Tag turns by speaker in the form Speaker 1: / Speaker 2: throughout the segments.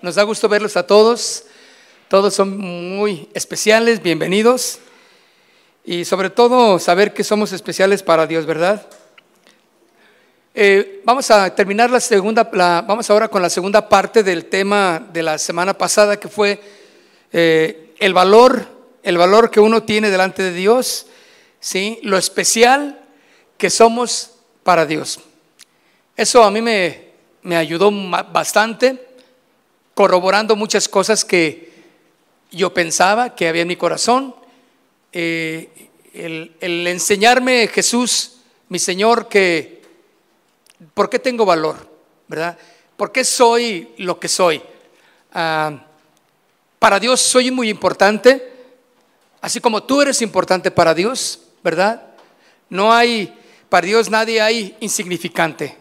Speaker 1: Nos da gusto verlos a todos. Todos son muy especiales, bienvenidos. Y sobre todo saber que somos especiales para Dios, ¿verdad? Eh, vamos a terminar la segunda, vamos ahora con la segunda parte del tema de la semana pasada, que fue eh, el valor, el valor que uno tiene delante de Dios, ¿sí? Lo especial que somos para Dios. Eso a mí me, me ayudó bastante corroborando muchas cosas que yo pensaba que había en mi corazón. Eh, el, enseñarme Jesús, mi Señor, que por qué tengo valor, ¿verdad? ¿Por qué soy lo que soy? Ah, para Dios soy muy importante, así como tú eres importante para Dios, ¿verdad? No hay, para Dios nadie hay insignificante,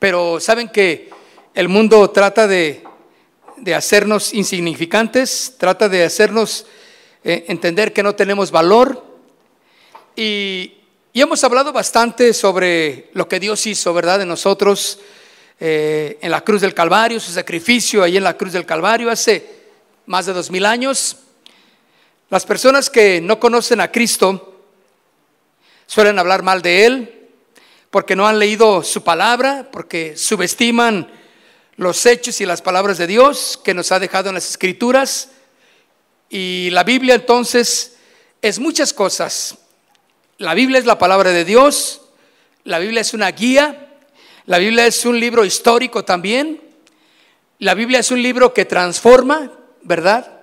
Speaker 1: pero saben que el mundo trata de de hacernos insignificantes, trata de hacernos eh, entender que no tenemos valor. Y, hemos hablado bastante sobre lo que Dios hizo, ¿verdad? De nosotros eh, en la cruz del Calvario, su sacrificio ahí en la cruz del Calvario hace más de dos mil años. Las personas que no conocen a Cristo suelen hablar mal de Él porque no han leído su palabra, porque subestiman los hechos y las palabras de Dios que nos ha dejado en las escrituras. Y la Biblia entonces es muchas cosas. La Biblia es la palabra de Dios, la Biblia es una guía, la Biblia es un libro histórico también, la Biblia es un libro que transforma, ¿verdad?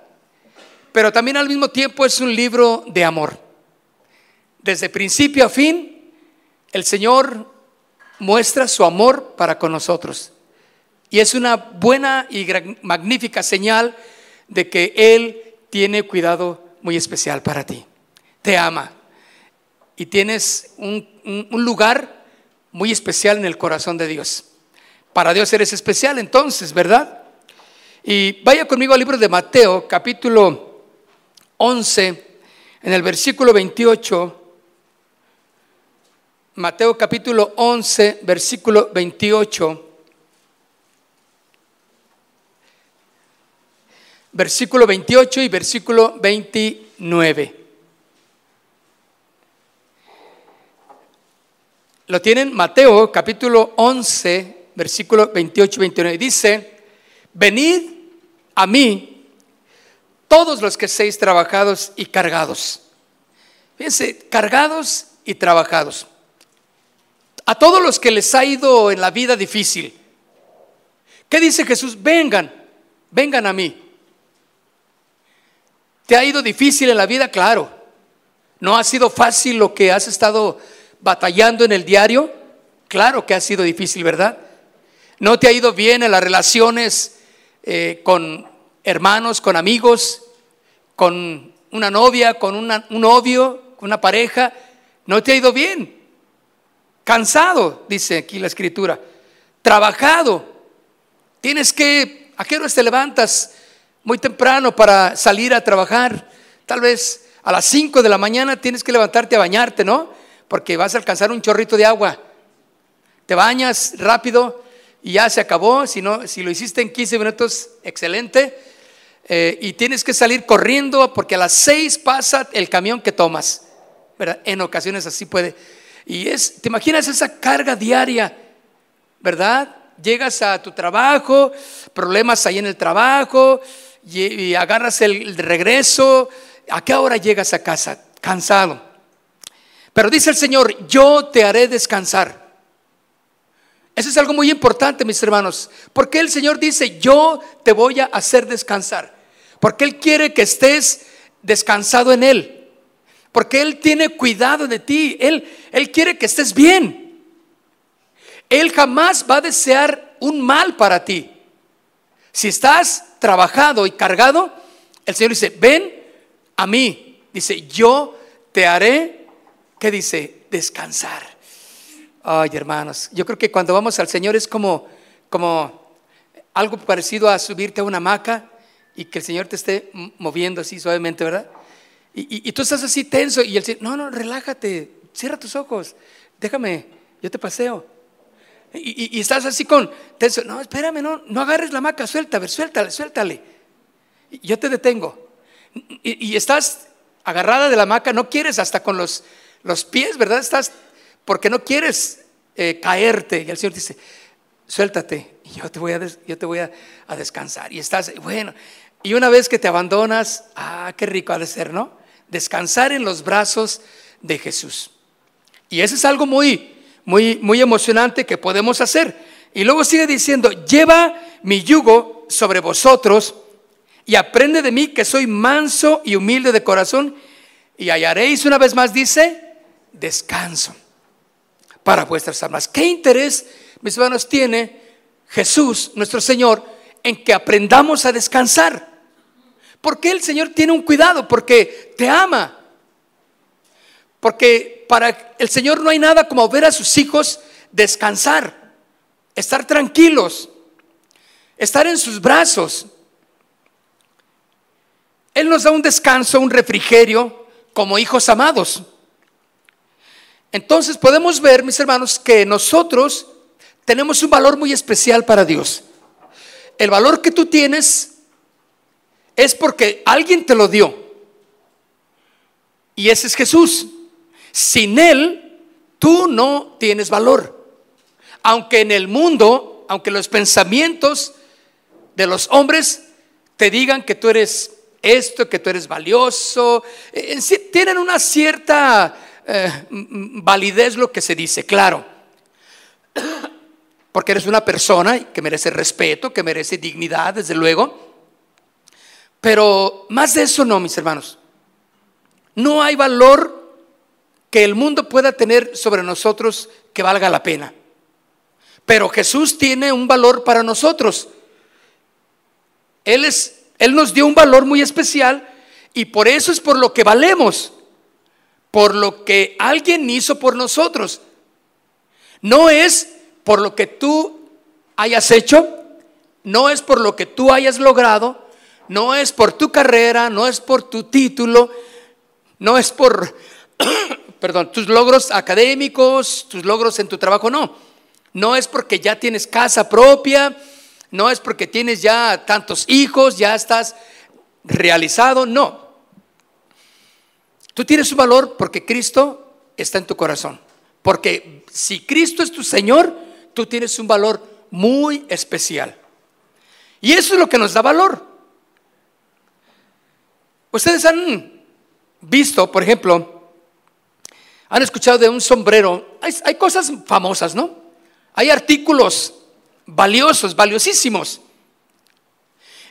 Speaker 1: Pero también al mismo tiempo es un libro de amor. Desde principio a fin, el Señor muestra su amor para con nosotros. Y es una buena y magnífica señal de que Él tiene cuidado muy especial para ti. Te ama. Y tienes un, lugar muy especial en el corazón de Dios. Para Dios eres especial entonces, ¿verdad? Y vaya conmigo al libro de Mateo, capítulo 11, en el versículo 28. Mateo capítulo 11, versículo 28. Versículo 28 y versículo 29. Lo tienen Mateo capítulo 11, versículo 28 y 29. Dice, venid a mí todos los que seis trabajados y cargados. Fíjense, cargados y trabajados. A todos los que les ha ido en la vida difícil. ¿Qué dice Jesús? Vengan, vengan a mí. ¿Te ha ido difícil en la vida? Claro. ¿No ha sido fácil lo que has estado batallando en el diario? Claro que ha sido difícil, ¿verdad? ¿No te ha ido bien en las relaciones eh, con hermanos, con amigos, con una novia, con un novio, con una pareja? ¿No te ha ido bien? Cansado, dice aquí la escritura. Trabajado. Tienes que, ¿a qué hora te levantas? Muy temprano para salir a trabajar. Tal vez a las 5 de la mañana tienes que levantarte a bañarte, ¿no? Porque vas a alcanzar un chorrito de agua. Te bañas rápido y ya se acabó. Si, no, si lo hiciste en 15 minutos, excelente. Eh, y tienes que salir corriendo porque a las 6 pasa el camión que tomas. ¿verdad? En ocasiones así puede. Y es, ¿te imaginas esa carga diaria? ¿Verdad? Llegas a tu trabajo, problemas ahí en el trabajo, y, agarras el regreso. ¿A qué hora llegas a casa? Cansado. Pero dice el Señor, yo te haré descansar. Eso es algo muy importante, mis hermanos. Porque el Señor dice, yo te voy a hacer descansar. Porque Él quiere que estés descansado en Él. Porque Él tiene cuidado de ti. Él, Él quiere que estés bien. Él jamás va a desear un mal para ti. Si estás trabajado y cargado, el Señor dice, ven a mí. Dice, yo te haré, ¿qué dice? Descansar. Ay, hermanos, yo creo que cuando vamos al Señor es como, como algo parecido a subirte a una hamaca y que el Señor te esté moviendo así suavemente, ¿verdad? Y, tú estás así tenso y el Señor, no, no, relájate, cierra tus ojos, déjame, yo te paseo. Y, estás así con no, espérame, no, no agarres la hamaca, suelta, ver, suéltale, suéltale. Yo te detengo. Y, estás agarrada de la hamaca, no quieres hasta con los, los pies, ¿verdad? Estás, porque no quieres eh, caerte. Y el Señor dice, suéltate, y yo te voy, a, yo te voy a, a descansar. Y estás, bueno, y una vez que te abandonas, ah, qué rico ha de ser, ¿no? Descansar en los brazos de Jesús. Y eso es algo muy, muy, muy emocionante que podemos hacer. Y luego sigue diciendo, lleva mi yugo sobre vosotros y aprende de mí que soy manso y humilde de corazón y hallaréis una vez más, dice, descanso para vuestras almas. ¿Qué interés, mis hermanos, tiene Jesús, nuestro Señor, en que aprendamos a descansar? Porque el Señor tiene un cuidado, porque te ama. Porque para el Señor no hay nada como ver a sus hijos descansar, estar tranquilos, estar en sus brazos. Él nos da un descanso, un refrigerio como hijos amados. Entonces podemos ver, mis hermanos, que nosotros tenemos un valor muy especial para Dios. El valor que tú tienes es porque alguien te lo dio. Y ese es Jesús. Sin Él, tú no tienes valor. Aunque en el mundo, aunque los pensamientos de los hombres te digan que tú eres esto, que tú eres valioso, eh, tienen una cierta eh, validez lo que se dice, claro. Porque eres una persona que merece respeto, que merece dignidad, desde luego. Pero más de eso no, mis hermanos. No hay valor que el mundo pueda tener sobre nosotros que valga la pena. Pero Jesús tiene un valor para nosotros. Él, es, él nos dio un valor muy especial y por eso es por lo que valemos, por lo que alguien hizo por nosotros. No es por lo que tú hayas hecho, no es por lo que tú hayas logrado, no es por tu carrera, no es por tu título, no es por perdón, tus logros académicos, tus logros en tu trabajo, no. No es porque ya tienes casa propia, no es porque tienes ya tantos hijos, ya estás realizado, no. Tú tienes un valor porque Cristo está en tu corazón. Porque si Cristo es tu Señor, tú tienes un valor muy especial. Y eso es lo que nos da valor. Ustedes han visto, por ejemplo, han escuchado de un sombrero. Hay, cosas famosas, ¿no? Hay artículos valiosos, valiosísimos.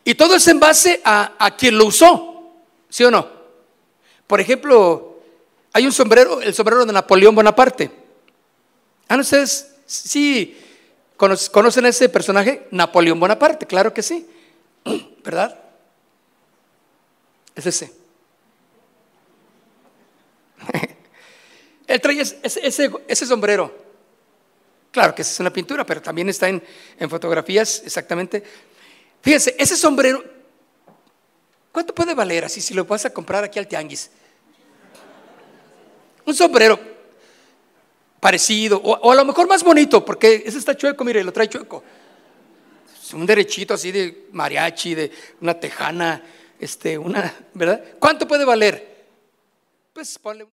Speaker 1: Y todo es en base a, quien lo usó, ¿sí o no? Por ejemplo, hay un sombrero, el sombrero de Napoleón Bonaparte. ¿Han ustedes, sí, conocen a ese personaje? Napoleón Bonaparte, claro que sí, ¿verdad? Es ese. Él trae ese, sombrero. Claro que es una pintura, pero también está en, fotografías exactamente. Fíjense, ese sombrero, ¿cuánto puede valer así si lo vas a comprar aquí al tianguis? Un sombrero parecido, o, a lo mejor más bonito, porque ese está chueco, mire, lo trae chueco. un derechito así de mariachi, de una tejana, este, una, ¿verdad? ¿Cuánto puede valer? Pues ponle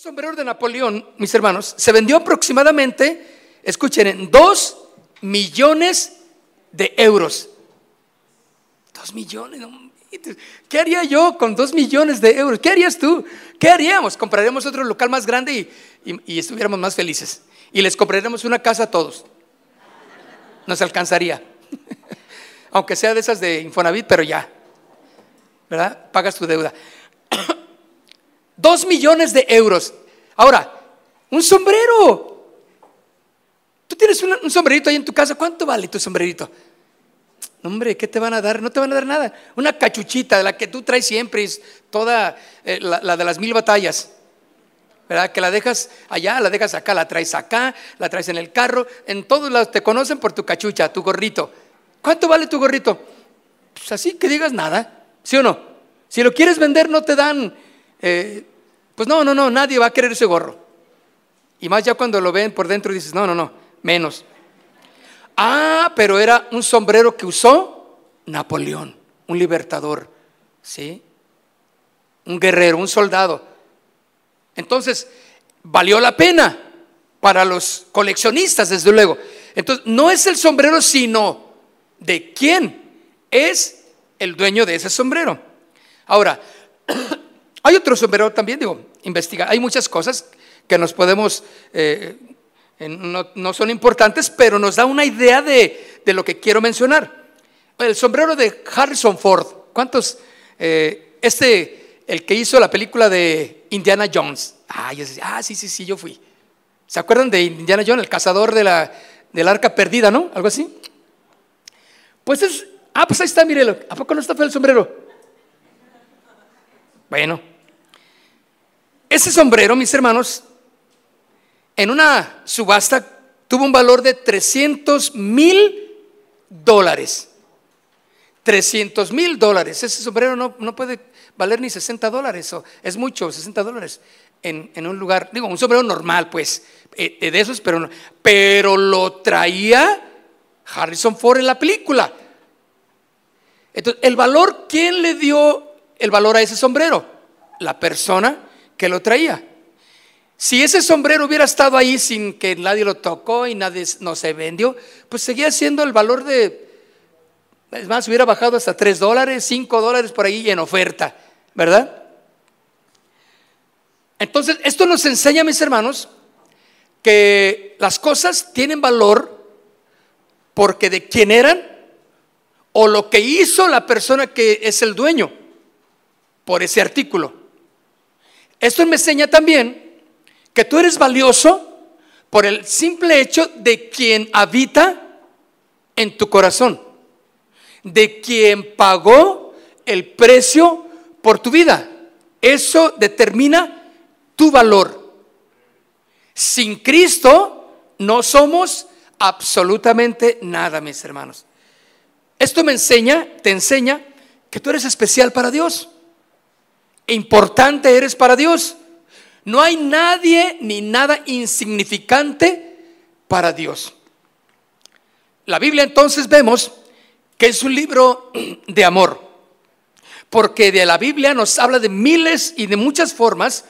Speaker 1: sombrero de Napoleón, mis hermanos, se vendió aproximadamente, escuchen, en dos millones de euros. Dos millones, ¿qué haría yo con dos millones de euros? ¿Qué harías tú? ¿Qué haríamos? Compraremos otro local más grande y, y estuviéramos más felices. Y les compraremos una casa a todos. Nos alcanzaría. Aunque sea de esas de Infonavit, pero ya. ¿Verdad? Pagas tu deuda. Dos millones de euros. Ahora, un sombrero. Tú tienes un, sombrerito ahí en tu casa. ¿Cuánto vale tu sombrerito? hombre, ¿qué te van a dar? No te van a dar nada. Una cachuchita de la que tú traes siempre, es toda eh, la, de las mil batallas. ¿Verdad? Que la dejas allá, la dejas acá, la traes acá, la traes en el carro. En todos lados te conocen por tu cachucha, tu gorrito. ¿Cuánto vale tu gorrito? Pues así que digas nada, ¿sí o no? Si lo quieres vender, no te dan. Eh, pues no, no, no, nadie va a querer ese gorro. Y más ya cuando lo ven por dentro dices, no, no, no, menos. Ah, pero era un sombrero que usó Napoleón, un libertador, ¿sí? Un guerrero, un soldado. Entonces, valió la pena para los coleccionistas, desde luego. Entonces, no es el sombrero, sino de quién es el dueño de ese sombrero. Ahora, hay otro sombrero también, digo, investigar. Hay muchas cosas que nos podemos eh, no, son importantes, pero nos da una idea de, lo que quiero mencionar. El sombrero de Harrison Ford. ¿Cuántos? Eh, este, el que hizo la película de Indiana Jones. Ah, ah, sí, sí, sí, yo fui. ¿Se acuerdan de Indiana Jones, el cazador de la, del arca perdida, no? Algo así. Pues es, ah, pues ahí está, mírelo. ¿A poco no está feo el sombrero? Bueno, ese sombrero, mis hermanos, en una subasta tuvo un valor de 300 mil dólares. 300 mil dólares. Ese sombrero no, puede valer ni 60 dólares. Es mucho, 60 dólares en, un lugar. Digo, un sombrero normal, pues, eh, de esos, pero, pero lo traía Harrison Ford en la película. Entonces, el valor, ¿quién le dio el valor a ese sombrero? La persona que lo traía. Si ese sombrero hubiera estado ahí sin que nadie lo tocó y nadie no se vendió, pues seguía siendo el valor de, es más, hubiera bajado hasta 3 dólares, 5 dólares por ahí en oferta, ¿verdad? Entonces, esto nos enseña, mis hermanos, que las cosas tienen valor porque de quién eran o lo que hizo la persona que es el dueño por ese artículo. Esto me enseña también que tú eres valioso por el simple hecho de quien habita en tu corazón, de quien pagó el precio por tu vida. Eso determina tu valor. Sin Cristo no somos absolutamente nada, mis hermanos. Esto me enseña, te enseña que tú eres especial para Dios. Importante eres para Dios. No hay nadie ni nada insignificante para Dios. La Biblia entonces vemos que es un libro de amor, porque de la Biblia nos habla de miles y de muchas formas,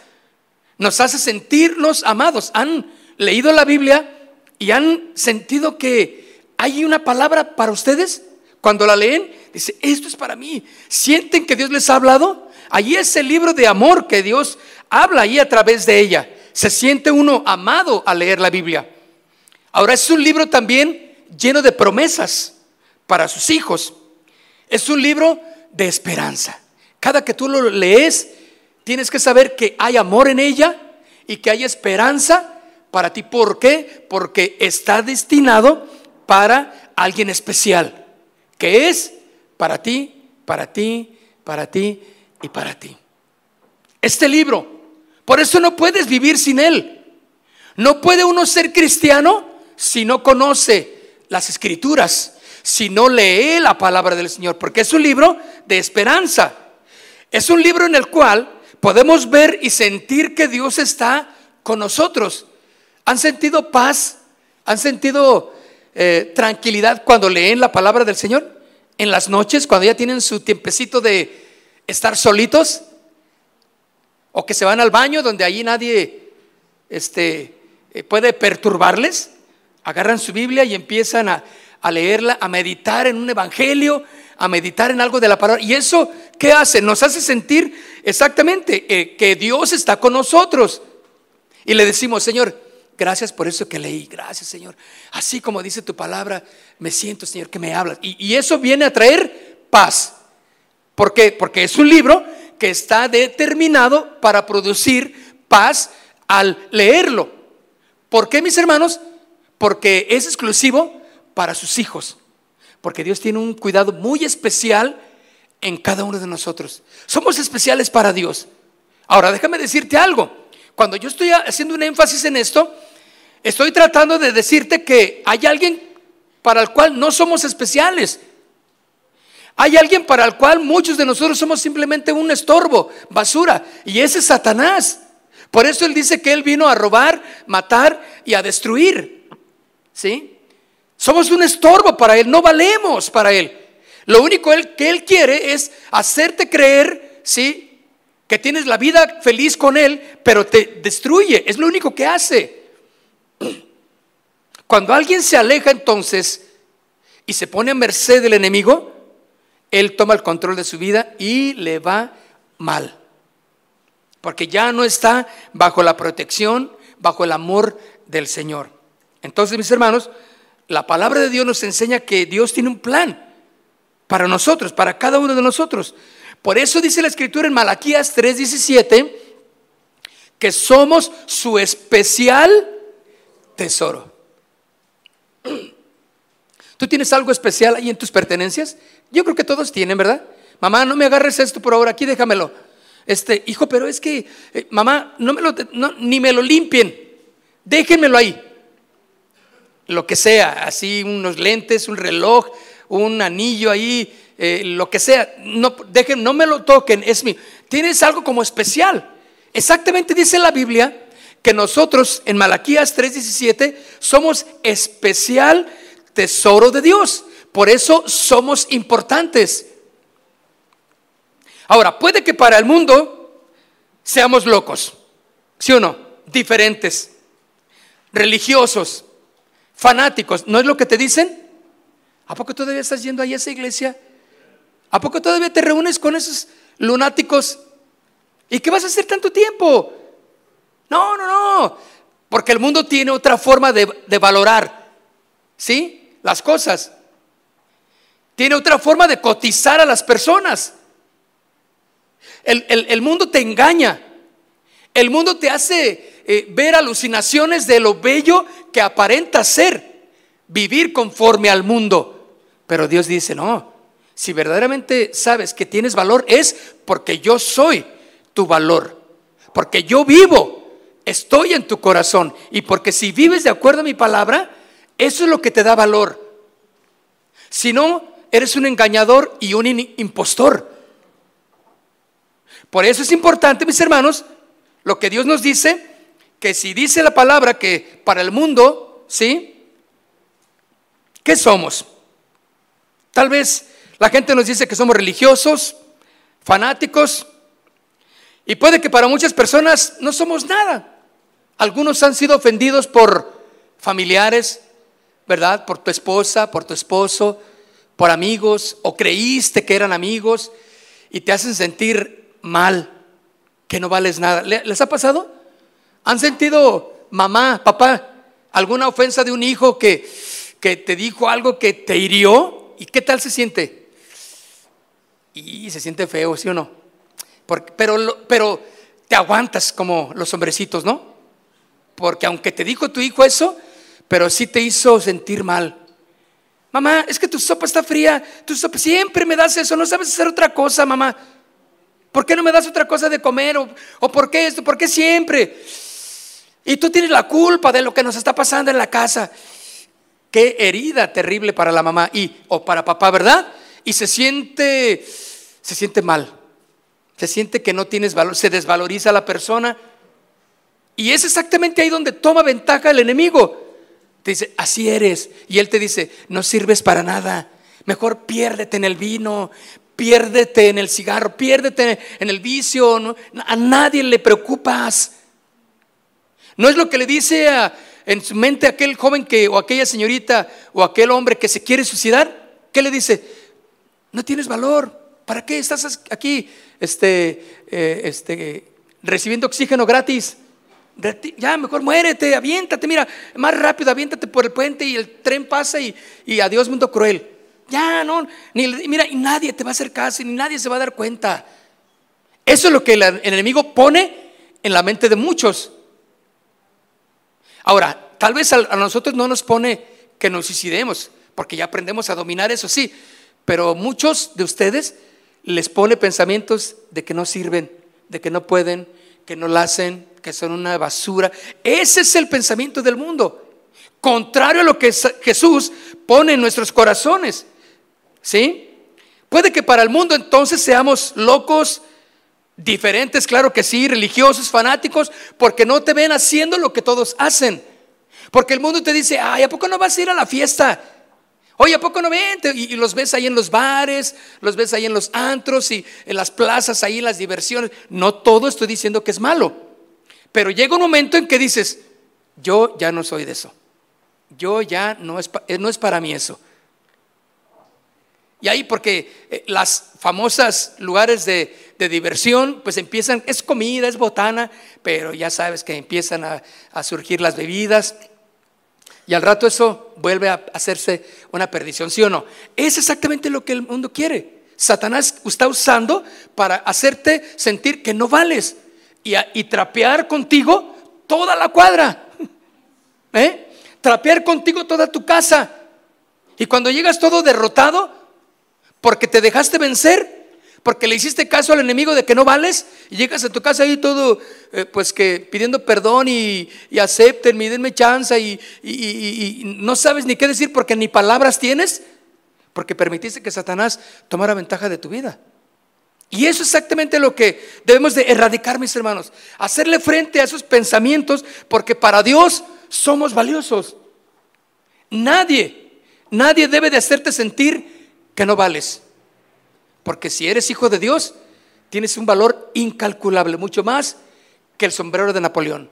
Speaker 1: nos hace sentirnos amados. ¿Han leído la Biblia y han sentido que hay una palabra para ustedes? Cuando la leen, dice, esto es para mí. ¿Sienten que Dios les ha hablado? Ahí es el libro de amor que Dios habla ahí a través de ella. Se siente uno amado al leer la Biblia. Ahora es un libro también lleno de promesas para sus hijos. Es un libro de esperanza. Cada que tú lo lees, tienes que saber que hay amor en ella y que hay esperanza para ti. ¿Por qué? Porque está destinado para alguien especial, que es para ti, para ti, para ti y para ti. Este libro por eso no puedes vivir sin Él. No puede uno ser cristiano si no conoce las escrituras, si no lee la palabra del Señor, porque es un libro de esperanza. Es un libro en el cual podemos ver y sentir que Dios está con nosotros. ¿Han sentido paz? ¿Han sentido eh, tranquilidad cuando leen la palabra del Señor? En las noches, cuando ya tienen su tiempecito de estar solitos, o que se van al baño donde allí nadie este, eh, puede perturbarles, agarran su Biblia y empiezan a, leerla, a meditar en un evangelio, a meditar en algo de la palabra. ¿Y eso qué hace? Nos hace sentir exactamente eh, que Dios está con nosotros. Y le decimos, Señor, gracias por eso que leí, gracias Señor. Así como dice tu palabra, me siento, Señor, que me hablas. Y, y eso viene a traer paz. ¿Por qué? Porque es un libro que está determinado para producir paz al leerlo. ¿Por qué, mis hermanos? Porque es exclusivo para sus hijos. Porque Dios tiene un cuidado muy especial en cada uno de nosotros. Somos especiales para Dios. Ahora, déjame decirte algo. Cuando yo estoy haciendo un énfasis en esto, estoy tratando de decirte que hay alguien para el cual no somos especiales. Hay alguien para el cual muchos de nosotros somos simplemente un estorbo, basura, y ese es Satanás. Por eso él dice que él vino a robar, matar y a destruir. ¿Sí? Somos un estorbo para él, no valemos para él. Lo único que él quiere es hacerte creer, ¿sí? Que tienes la vida feliz con él, pero te destruye. Es lo único que hace. Cuando alguien se aleja entonces y se pone a merced del enemigo, él toma el control de su vida y le va mal. Porque ya no está bajo la protección, bajo el amor del Señor. Entonces, mis hermanos, la palabra de Dios nos enseña que Dios tiene un plan para nosotros, para cada uno de nosotros. Por eso dice la escritura en Malaquías 3:17 que somos su especial tesoro. ¿Tú tienes algo especial ahí en tus pertenencias? Yo creo que todos tienen, ¿verdad? Mamá, no me agarres esto por ahora, aquí déjamelo. Este, hijo, pero es que, eh, mamá, no me lo, ni me lo limpien, déjenmelo ahí. Lo que sea, así unos lentes, un reloj, un anillo ahí, eh, lo que sea, no, dejen, no me lo toquen, es mío. Tienes algo como especial. Exactamente dice la Biblia que nosotros en Malaquías 3:17 somos especial tesoro de Dios. Por eso somos importantes. Ahora, puede que para el mundo seamos locos, ¿sí o no? Diferentes, religiosos, fanáticos. ¿No es lo que te dicen? ¿A poco todavía estás yendo ahí a esa iglesia? ¿A poco todavía te reúnes con esos lunáticos? ¿Y qué vas a hacer tanto tiempo? No, no, no. Porque el mundo tiene otra forma de, de valorar, ¿sí? Las cosas. Tiene otra forma de cotizar a las personas. El, mundo te engaña. El mundo te hace eh, ver alucinaciones de lo bello que aparenta ser. Vivir conforme al mundo. Pero Dios dice, no, si verdaderamente sabes que tienes valor es porque yo soy tu valor. Porque yo vivo, estoy en tu corazón. Y porque si vives de acuerdo a mi palabra, eso es lo que te da valor. Si no, eres un engañador y un impostor. Por eso es importante, mis hermanos, lo que Dios nos dice, que si dice la palabra que para el mundo, ¿sí? ¿Qué somos? Tal vez la gente nos dice que somos religiosos, fanáticos, y puede que para muchas personas no somos nada. Algunos han sido ofendidos por familiares, ¿verdad? Por tu esposa, por tu esposo, por amigos o creíste que eran amigos y te hacen sentir mal, que no vales nada. ¿Les ha pasado? ¿Han sentido mamá, papá, alguna ofensa de un hijo que, que te dijo algo que te hirió? ¿Y qué tal se siente? Y se siente feo, ¿sí o no? pero, pero te aguantas como los hombrecitos, ¿no? Porque aunque te dijo tu hijo eso, pero sí te hizo sentir mal. Mamá, es que tu sopa está fría, tu sopa siempre me das eso, no sabes hacer otra cosa, mamá. ¿Por qué no me das otra cosa de comer? ¿O, o por qué esto? ¿Por qué siempre? Y tú tienes la culpa de lo que nos está pasando en la casa. Qué herida terrible para la mamá y o para papá, ¿verdad? Y se siente se siente mal. Se siente que no tienes valor, se desvaloriza la persona. Y es exactamente ahí donde toma ventaja el enemigo. Te dice, así eres. Y él te dice, no sirves para nada. Mejor piérdete en el vino, piérdete en el cigarro, piérdete en el vicio. A nadie le preocupas. No es lo que le dice en su mente aquel joven que, o aquella señorita o aquel hombre que se quiere suicidar. ¿Qué le dice? No tienes valor. ¿Para qué estás aquí este, eh, este, recibiendo oxígeno gratis? Ya mejor muérete, aviéntate, mira, más rápido, aviéntate por el puente y el tren pasa y, y adiós mundo cruel. Ya, no, ni, mira, y nadie te va a hacer caso, ni nadie se va a dar cuenta. Eso es lo que el enemigo pone en la mente de muchos. Ahora, tal vez a nosotros no nos pone que nos suicidemos, porque ya aprendemos a dominar eso, sí, pero muchos de ustedes les pone pensamientos de que no sirven, de que no pueden, que no la hacen, que son una basura. Ese es el pensamiento del mundo, contrario a lo que Jesús pone en nuestros corazones. ¿Sí? Puede que para el mundo entonces seamos locos, diferentes, claro que sí, religiosos, fanáticos, porque no te ven haciendo lo que todos hacen. Porque el mundo te dice, ay, ¿a poco no vas a ir a la fiesta? Oye, ¿a poco no ven? Y, los ves ahí en los bares, los ves ahí en los antros y en las plazas, ahí en las diversiones. No todo estoy diciendo que es malo. Pero llega un momento en que dices, yo ya no soy de eso. Yo ya no es, eh, no es para mí eso. Y ahí porque eh, las famosas lugares de, diversión, pues empiezan, es comida, es botana, pero ya sabes que empiezan a surgir las bebidas y al rato eso vuelve a hacerse una perdición, ¿sí o no? Es exactamente lo que el mundo quiere. Satanás está usando para hacerte sentir que no vales y, trapear contigo toda la cuadra. ¿Eh? Trapear contigo toda tu casa. Y cuando llegas todo derrotado, porque te dejaste vencer, porque le hiciste caso al enemigo de que no vales y llegas a tu casa ahí todo, eh, pues que pidiendo perdón y, y acepten, y denme chance y, y, no sabes ni qué decir porque ni palabras tienes, porque permitiste que Satanás tomara ventaja de tu vida. Y eso es exactamente lo que debemos de erradicar, mis hermanos, hacerle frente a esos pensamientos, porque para Dios somos valiosos. Nadie, nadie debe de hacerte sentir que no vales. Porque si eres hijo de Dios, tienes un valor incalculable, mucho más que el sombrero de Napoleón.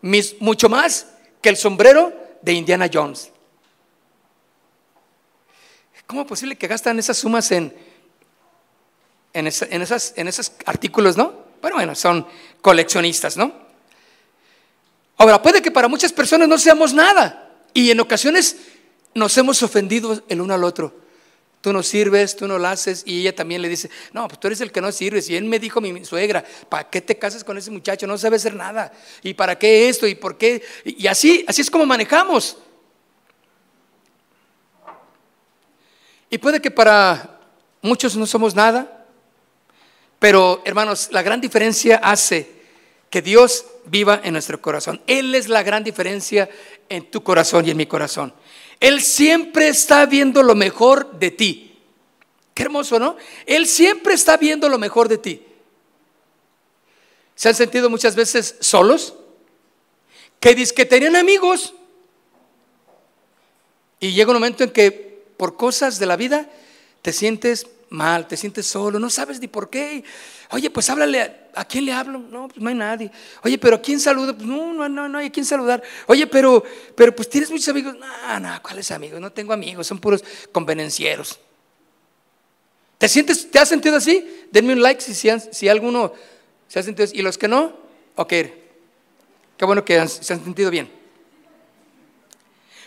Speaker 1: mucho más que el sombrero de Indiana Jones. ¿Cómo es posible que gastan esas sumas en, en, esas, en esos artículos, no? Bueno, bueno, son coleccionistas, ¿no? Ahora, puede que para muchas personas no seamos nada y en ocasiones nos hemos ofendido el uno al otro tú no sirves, tú no lo haces. Y ella también le dice, no, pues tú eres el que no sirves. Y él me dijo, mi, suegra, ¿para qué te casas con ese muchacho? No sabe hacer nada. ¿Y para qué esto? ¿Y por qué? Y así, así es como manejamos. Y puede que para muchos no somos nada, pero hermanos, la gran diferencia hace que Dios viva en nuestro corazón. Él es la gran diferencia en tu corazón y en mi corazón. Él siempre está viendo lo mejor de ti. Qué hermoso, ¿no? Él siempre está viendo lo mejor de ti. ¿Se han sentido muchas veces solos? Que dice que tenían amigos. Y llega un momento en que por cosas de la vida te sientes mal, te sientes solo, no sabes ni por qué. Oye, pues háblale, a, quién le hablo? No, pues no hay nadie. Oye, pero ¿a quién saluda? Pues no, no, no, no hay a quién saludar. Oye, pero, pero pues tienes muchos amigos. No, no, ¿cuáles amigos? No tengo amigos, son puros convenencieros. ¿Te sientes, te has sentido así? Denme un like si, si, alguno se ha sentido así. ¿Y los que no? Ok, qué bueno que se han sentido bien.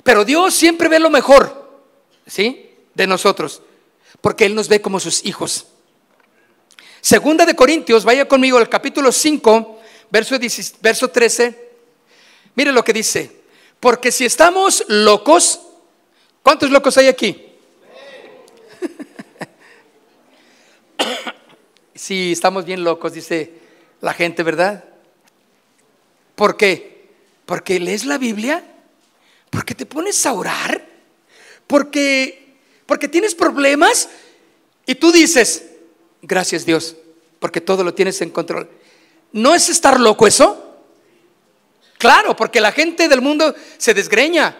Speaker 1: Pero Dios siempre ve lo mejor, ¿sí? De nosotros porque Él nos ve como sus hijos. Segunda de Corintios, vaya conmigo al capítulo 5, verso, verso 13. Mire lo que dice. Porque si estamos locos, ¿cuántos locos hay aquí? sí, estamos bien locos, dice la gente, ¿verdad? ¿Por qué? Porque lees la Biblia, porque te pones a orar, porque porque tienes problemas y tú dices, gracias Dios, porque todo lo tienes en control. ¿No es estar loco eso? Claro, porque la gente del mundo se desgreña.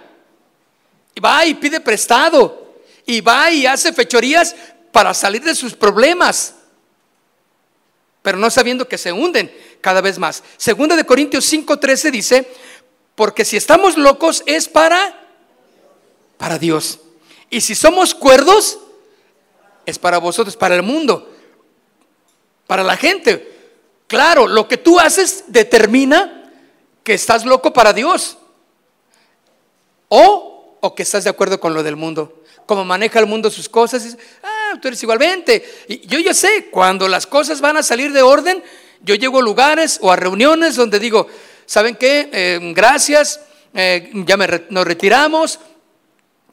Speaker 1: Y va y pide prestado. Y va y hace fechorías para salir de sus problemas. Pero no sabiendo que se hunden cada vez más. Segunda de Corintios 5:13 dice, porque si estamos locos es para para Dios. Y si somos cuerdos, es para vosotros, para el mundo, para la gente. Claro, lo que tú haces determina que estás loco para Dios. O, o que estás de acuerdo con lo del mundo. Como maneja el mundo sus cosas, ah, ah, tú eres igualmente. Y yo ya sé, cuando las cosas van a salir de orden, yo llego a lugares o a reuniones donde digo, ¿saben qué? Eh, gracias, eh, ya nos retiramos,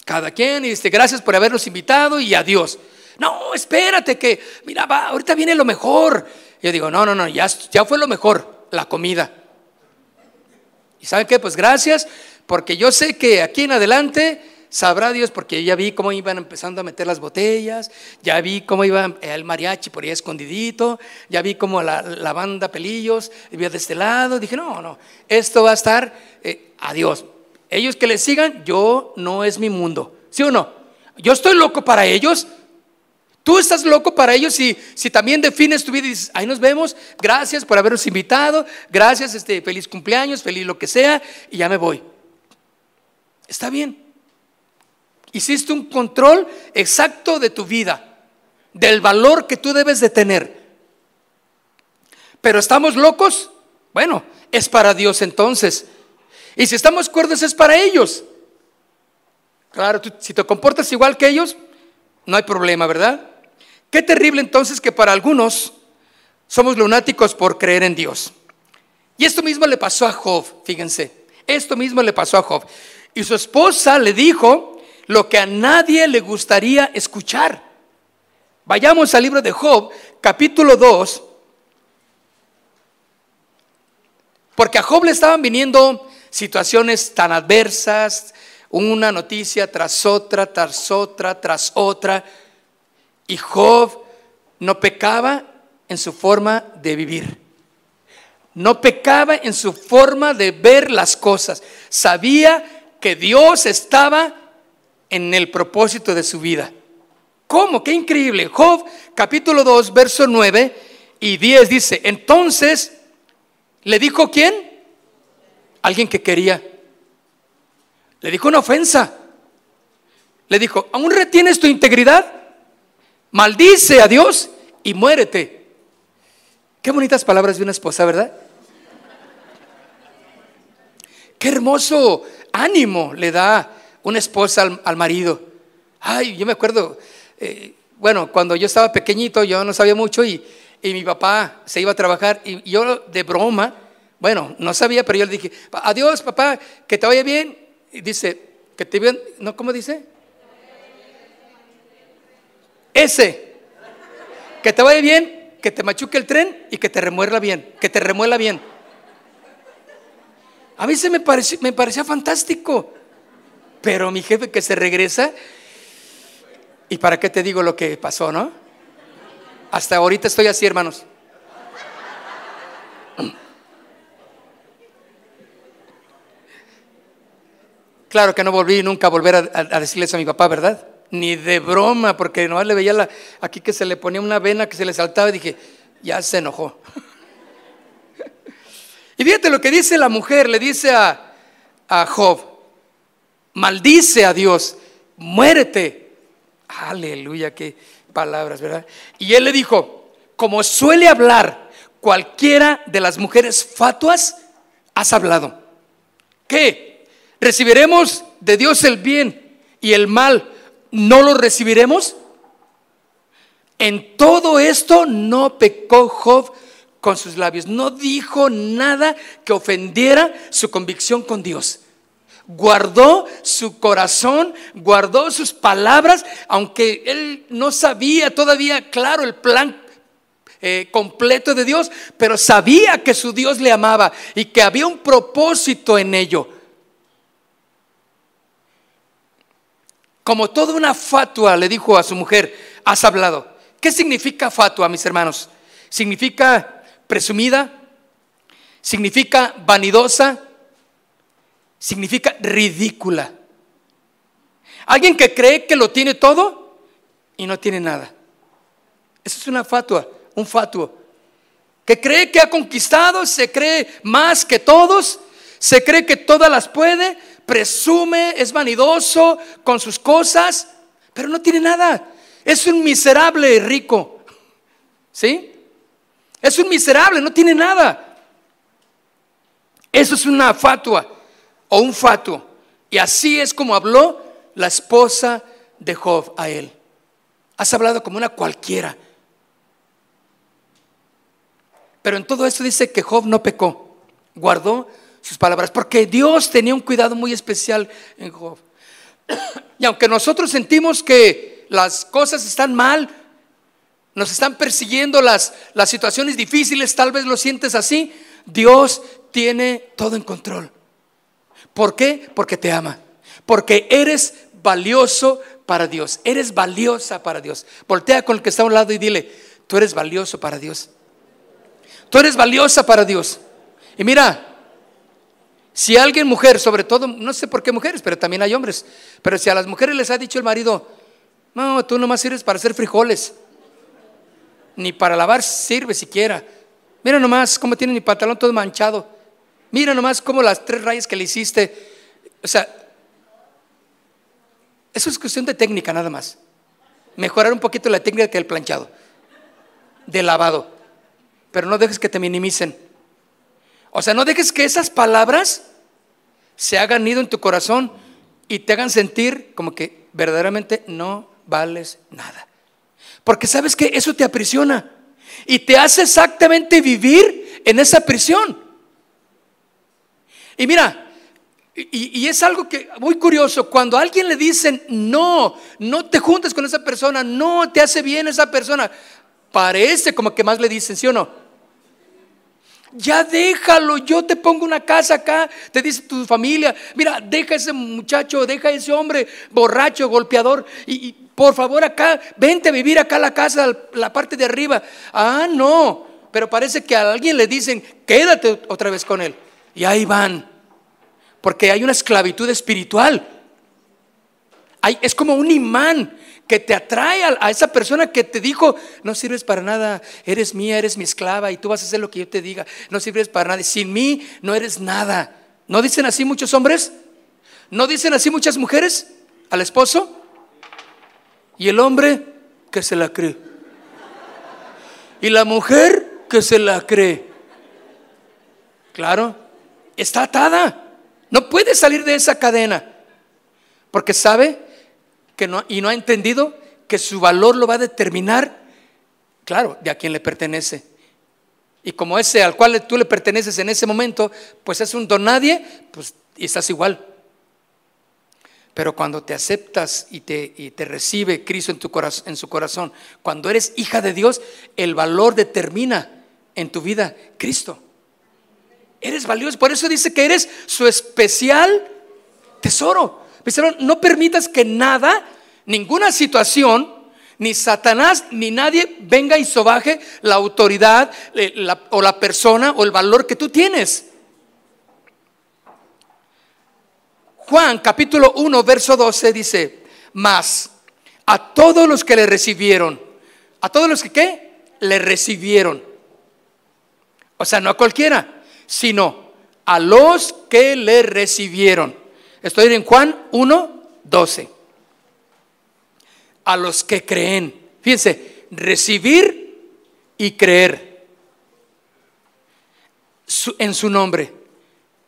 Speaker 1: cada quien, y dice, gracias por habernos invitado y adiós. No, espérate que, mira, va, ahorita viene lo mejor. Yo digo, no, no, no, ya, ya fue lo mejor, la comida. ¿Y saben qué? Pues gracias, porque yo sé que aquí en adelante sabrá Dios, porque ya vi cómo iban empezando a meter las botellas, ya vi cómo iba el mariachi por ahí escondidito, ya vi cómo la, banda Pelillos iba de este lado. Dije, no, no, esto va a estar, eh, adiós. Ellos que le sigan, yo no es mi mundo. ¿Sí o no? Yo estoy loco para ellos, Tú estás loco para ellos si, si también defines tu vida y dices, ahí nos vemos, gracias por habernos invitado, gracias, este, feliz cumpleaños, feliz lo que sea, y ya me voy. Está bien. Hiciste un control exacto de tu vida, del valor que tú debes de tener. Pero estamos locos, bueno, es para Dios entonces. Y si estamos cuerdos es para ellos. Claro, si te comportas igual que ellos, no hay problema, ¿verdad? Qué terrible entonces que para algunos somos lunáticos por creer en Dios. Y esto mismo le pasó a Job, fíjense, esto mismo le pasó a Job. Y su esposa le dijo lo que a nadie le gustaría escuchar. Vayamos al libro de Job, capítulo 2, porque a Job le estaban viniendo situaciones tan adversas, una noticia tras otra, tras otra, tras otra y Job no pecaba en su forma de vivir. No pecaba en su forma de ver las cosas. Sabía que Dios estaba en el propósito de su vida. ¿Cómo? Qué increíble. Job capítulo 2, verso 9 y 10 dice, entonces, ¿le dijo quién? Alguien que quería. Le dijo una ofensa. Le dijo, ¿aún retienes tu integridad? maldice a Dios y muérete. Qué bonitas palabras de una esposa, ¿verdad? Qué hermoso ánimo le da una esposa al, marido. Ay, yo me acuerdo, eh, bueno, cuando yo estaba pequeñito, yo no sabía mucho y, mi papá se iba a trabajar y yo de broma, bueno, no sabía, pero yo le dije, adiós papá, que te vaya bien. Y dice, que te vean, ¿no? ¿Cómo dice? Ese. Que te vaya bien, que te machuque el tren y que te remuela bien, que te remuela bien. A mí se me, pareció, me parecía fantástico. Pero mi jefe que se regresa, ¿y para qué te digo lo que pasó, no? Hasta ahorita estoy así, hermanos. Claro que no volví nunca a volver a, a decirles a mi papá, ¿verdad? ni de broma, porque nomás le veía la, aquí que se le ponía una vena que se le saltaba y dije, ya se enojó. y fíjate lo que dice la mujer, le dice a, a Job, maldice a Dios, muérete. Aleluya, qué palabras, ¿verdad? Y él le dijo, como suele hablar cualquiera de las mujeres fatuas, has hablado. ¿Qué? Recibiremos de Dios el bien y el mal ¿no lo recibiremos? En todo esto no pecó Job con sus labios, no dijo nada que ofendiera su convicción con Dios. Guardó su corazón, guardó sus palabras, aunque él no sabía todavía claro el plan eh, completo de Dios, pero sabía que su Dios le amaba y que había un propósito en ello. Como toda una fatua le dijo a su mujer, has hablado. ¿Qué significa fatua, mis hermanos? Significa presumida, significa vanidosa, significa ridícula. Alguien que cree que lo tiene todo y no tiene nada. Eso es una fatua, un fatuo. Que cree que ha conquistado, se cree más que todos, se cree que todas las puede, presume, es vanidoso con sus cosas, pero no tiene nada. Es un miserable rico. ¿Sí? Es un miserable, no tiene nada. Eso es una fatua o un fatuo. Y así es como habló la esposa de Job a él. Has hablado como una cualquiera. Pero en todo esto dice que Job no pecó, guardó sus palabras, porque Dios tenía un cuidado muy especial en Job. Y aunque nosotros sentimos que las cosas están mal, nos están persiguiendo las, las situaciones difíciles, tal vez lo sientes así, Dios tiene todo en control. ¿Por qué? Porque te ama. Porque eres valioso para Dios. Eres valiosa para Dios. Voltea con el que está a un lado y dile, tú eres valioso para Dios. Tú eres valiosa para Dios. Y mira, si alguien, mujer, sobre todo, no sé por qué mujeres, pero también hay hombres, pero si a las mujeres les ha dicho el marido, no, tú nomás sirves para hacer frijoles, ni para lavar sirve siquiera. Mira nomás cómo tiene mi pantalón todo manchado. Mira nomás cómo las tres rayas que le hiciste. O sea, eso es cuestión de técnica nada más. Mejorar un poquito la técnica del planchado, de lavado pero no dejes que te minimicen. O sea, no dejes que esas palabras se hagan nido en tu corazón y te hagan sentir como que verdaderamente no vales nada. Porque sabes que eso te aprisiona y te hace exactamente vivir en esa prisión. Y mira, y, es algo que muy curioso, cuando a alguien le dicen, no, no te juntes con esa persona, no te hace bien esa persona, parece como que más le dicen, ¿sí o no? Ya déjalo, yo te pongo una casa acá, te dice tu familia, mira, deja ese muchacho, deja ese hombre borracho, golpeador, y, por favor acá, vente a vivir acá a la casa, la parte de arriba. Ah, no, pero parece que a alguien le dicen, quédate otra vez con él. Y ahí van, porque hay una esclavitud espiritual. Es como un imán que te atrae a, esa persona que te dijo, no sirves para nada, eres mía, eres mi esclava y tú vas a hacer lo que yo te diga, no sirves para nada, sin mí no eres nada. ¿No dicen así muchos hombres? ¿No dicen así muchas mujeres al esposo? Y el hombre que se la cree. Y la mujer que se la cree. Claro, está atada. No puede salir de esa cadena. Porque sabe y no ha entendido que su valor lo va a determinar, claro, de a quien le pertenece. Y como ese al cual tú le perteneces en ese momento, pues es un don nadie, pues y estás igual. Pero cuando te aceptas y te, y te recibe Cristo en, tu corazón, en su corazón, cuando eres hija de Dios, el valor determina en tu vida Cristo. Eres valioso, por eso dice que eres su especial tesoro no permitas que nada, ninguna situación, ni Satanás, ni nadie venga y sobaje la autoridad eh, o la persona o el valor que tú tienes. Juan capítulo 1, verso 12 dice, más a todos los que le recibieron, a todos los que ¿qué? le recibieron. O sea, no a cualquiera, sino a los que le recibieron. Estoy en Juan 1, 12. A los que creen. Fíjense, recibir y creer en su nombre.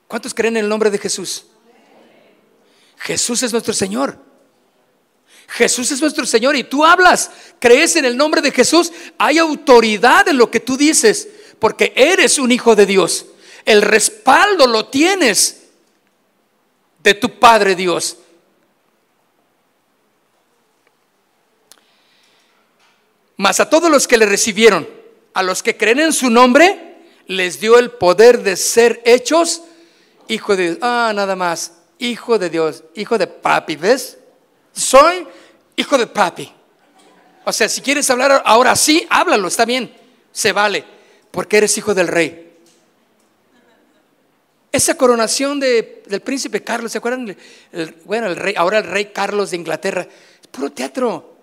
Speaker 1: ¿Cuántos creen en el nombre de Jesús? Jesús es nuestro Señor. Jesús es nuestro Señor y tú hablas, crees en el nombre de Jesús, hay autoridad en lo que tú dices, porque eres un hijo de Dios. El respaldo lo tienes de tu Padre Dios. Mas a todos los que le recibieron, a los que creen en su nombre, les dio el poder de ser hechos hijo de Dios. Ah, nada más, hijo de Dios, hijo de papi, ¿ves? Soy hijo de papi. O sea, si quieres hablar ahora sí, háblalo, está bien, se vale, porque eres hijo del rey. Esa coronación de, del príncipe Carlos, ¿se acuerdan? bueno, el rey, ahora el rey Carlos de Inglaterra, es puro teatro.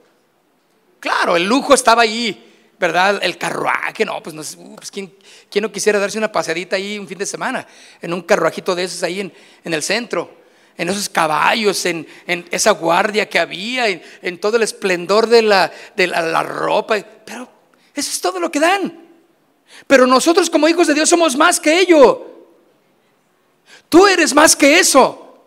Speaker 1: Claro, el lujo estaba ahí, ¿verdad? El carruaje, no, pues, no, pues ¿quién, ¿quién, no quisiera darse una paseadita ahí un fin de semana? En un carruajito de esos ahí en, en el centro, en esos caballos, en, en esa guardia que había, en, en, todo el esplendor de, la, de la, la ropa. Pero eso es todo lo que dan. Pero nosotros como hijos de Dios somos más que ello. Tú eres más que eso.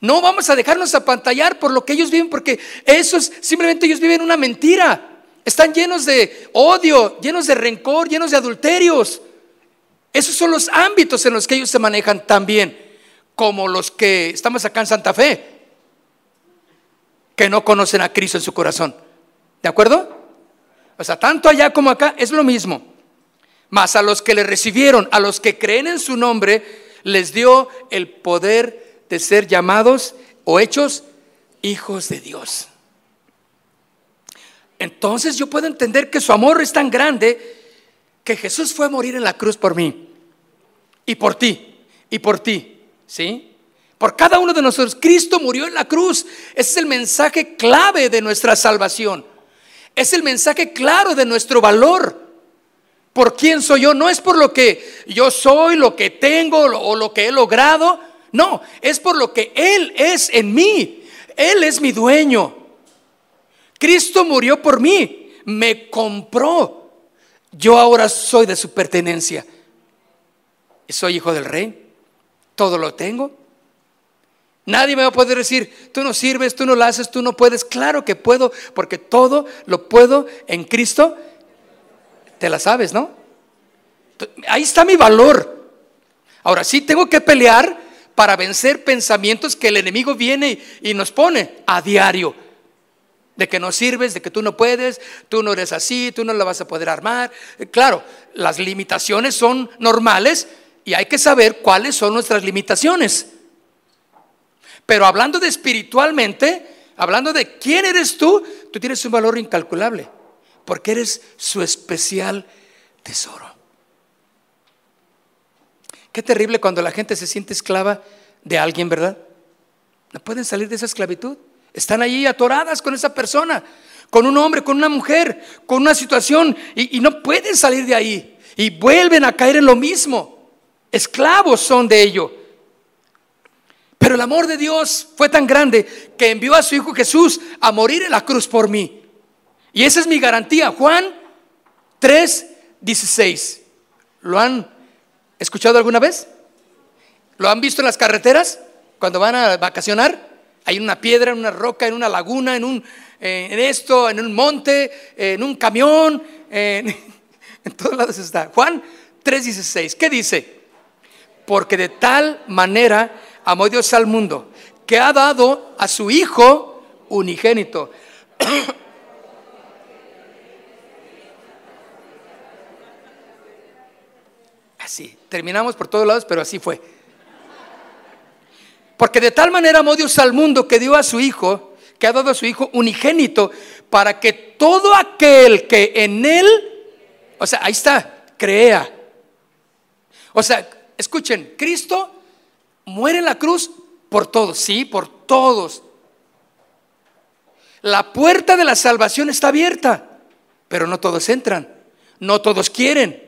Speaker 1: No vamos a dejarnos apantallar por lo que ellos viven, porque esos simplemente ellos viven una mentira. Están llenos de odio, llenos de rencor, llenos de adulterios. Esos son los ámbitos en los que ellos se manejan también, como los que estamos acá en Santa Fe, que no conocen a Cristo en su corazón. ¿De acuerdo? O sea, tanto allá como acá es lo mismo. Mas a los que le recibieron, a los que creen en su nombre, les dio el poder de ser llamados o hechos hijos de Dios. Entonces yo puedo entender que su amor es tan grande que Jesús fue a morir en la cruz por mí y por ti y por ti, ¿sí? Por cada uno de nosotros. Cristo murió en la cruz. Ese es el mensaje clave de nuestra salvación. Es el mensaje claro de nuestro valor por quién soy yo, no es por lo que yo soy, lo que tengo o lo que he logrado, no, es por lo que Él es en mí. Él es mi dueño. Cristo murió por mí, me compró. Yo ahora soy de su pertenencia. Soy hijo del rey, todo lo tengo. Nadie me va a poder decir, tú no sirves, tú no lo haces, tú no puedes. Claro que puedo, porque todo lo puedo en Cristo te la sabes, ¿no? Ahí está mi valor. Ahora sí tengo que pelear para vencer pensamientos que el enemigo viene y nos pone a diario. De que no sirves, de que tú no puedes, tú no eres así, tú no la vas a poder armar. Claro, las limitaciones son normales y hay que saber cuáles son nuestras limitaciones. Pero hablando de espiritualmente, hablando de quién eres tú, tú tienes un valor incalculable porque eres su especial tesoro. Qué terrible cuando la gente se siente esclava de alguien, ¿verdad? No pueden salir de esa esclavitud. Están allí atoradas con esa persona, con un hombre, con una mujer, con una situación y, y no pueden salir de ahí. Y vuelven a caer en lo mismo. Esclavos son de ello. Pero el amor de Dios fue tan grande que envió a su Hijo Jesús a morir en la cruz por mí. Y esa es mi garantía. Juan 3, 16. ¿Lo han escuchado alguna vez? ¿Lo han visto en las carreteras cuando van a vacacionar? Hay una piedra, en una roca, en una laguna, en, un, eh, en esto, en un monte, en un camión, en, en todos lados está. Juan 3:16. ¿Qué dice? Porque de tal manera amó Dios al mundo que ha dado a su Hijo unigénito Así, terminamos por todos lados, pero así fue. Porque de tal manera amó Dios al mundo que dio a su Hijo, que ha dado a su Hijo unigénito, para que todo aquel que en Él, o sea, ahí está, crea. O sea, escuchen, Cristo muere en la cruz por todos, sí, por todos. La puerta de la salvación está abierta, pero no todos entran, no todos quieren.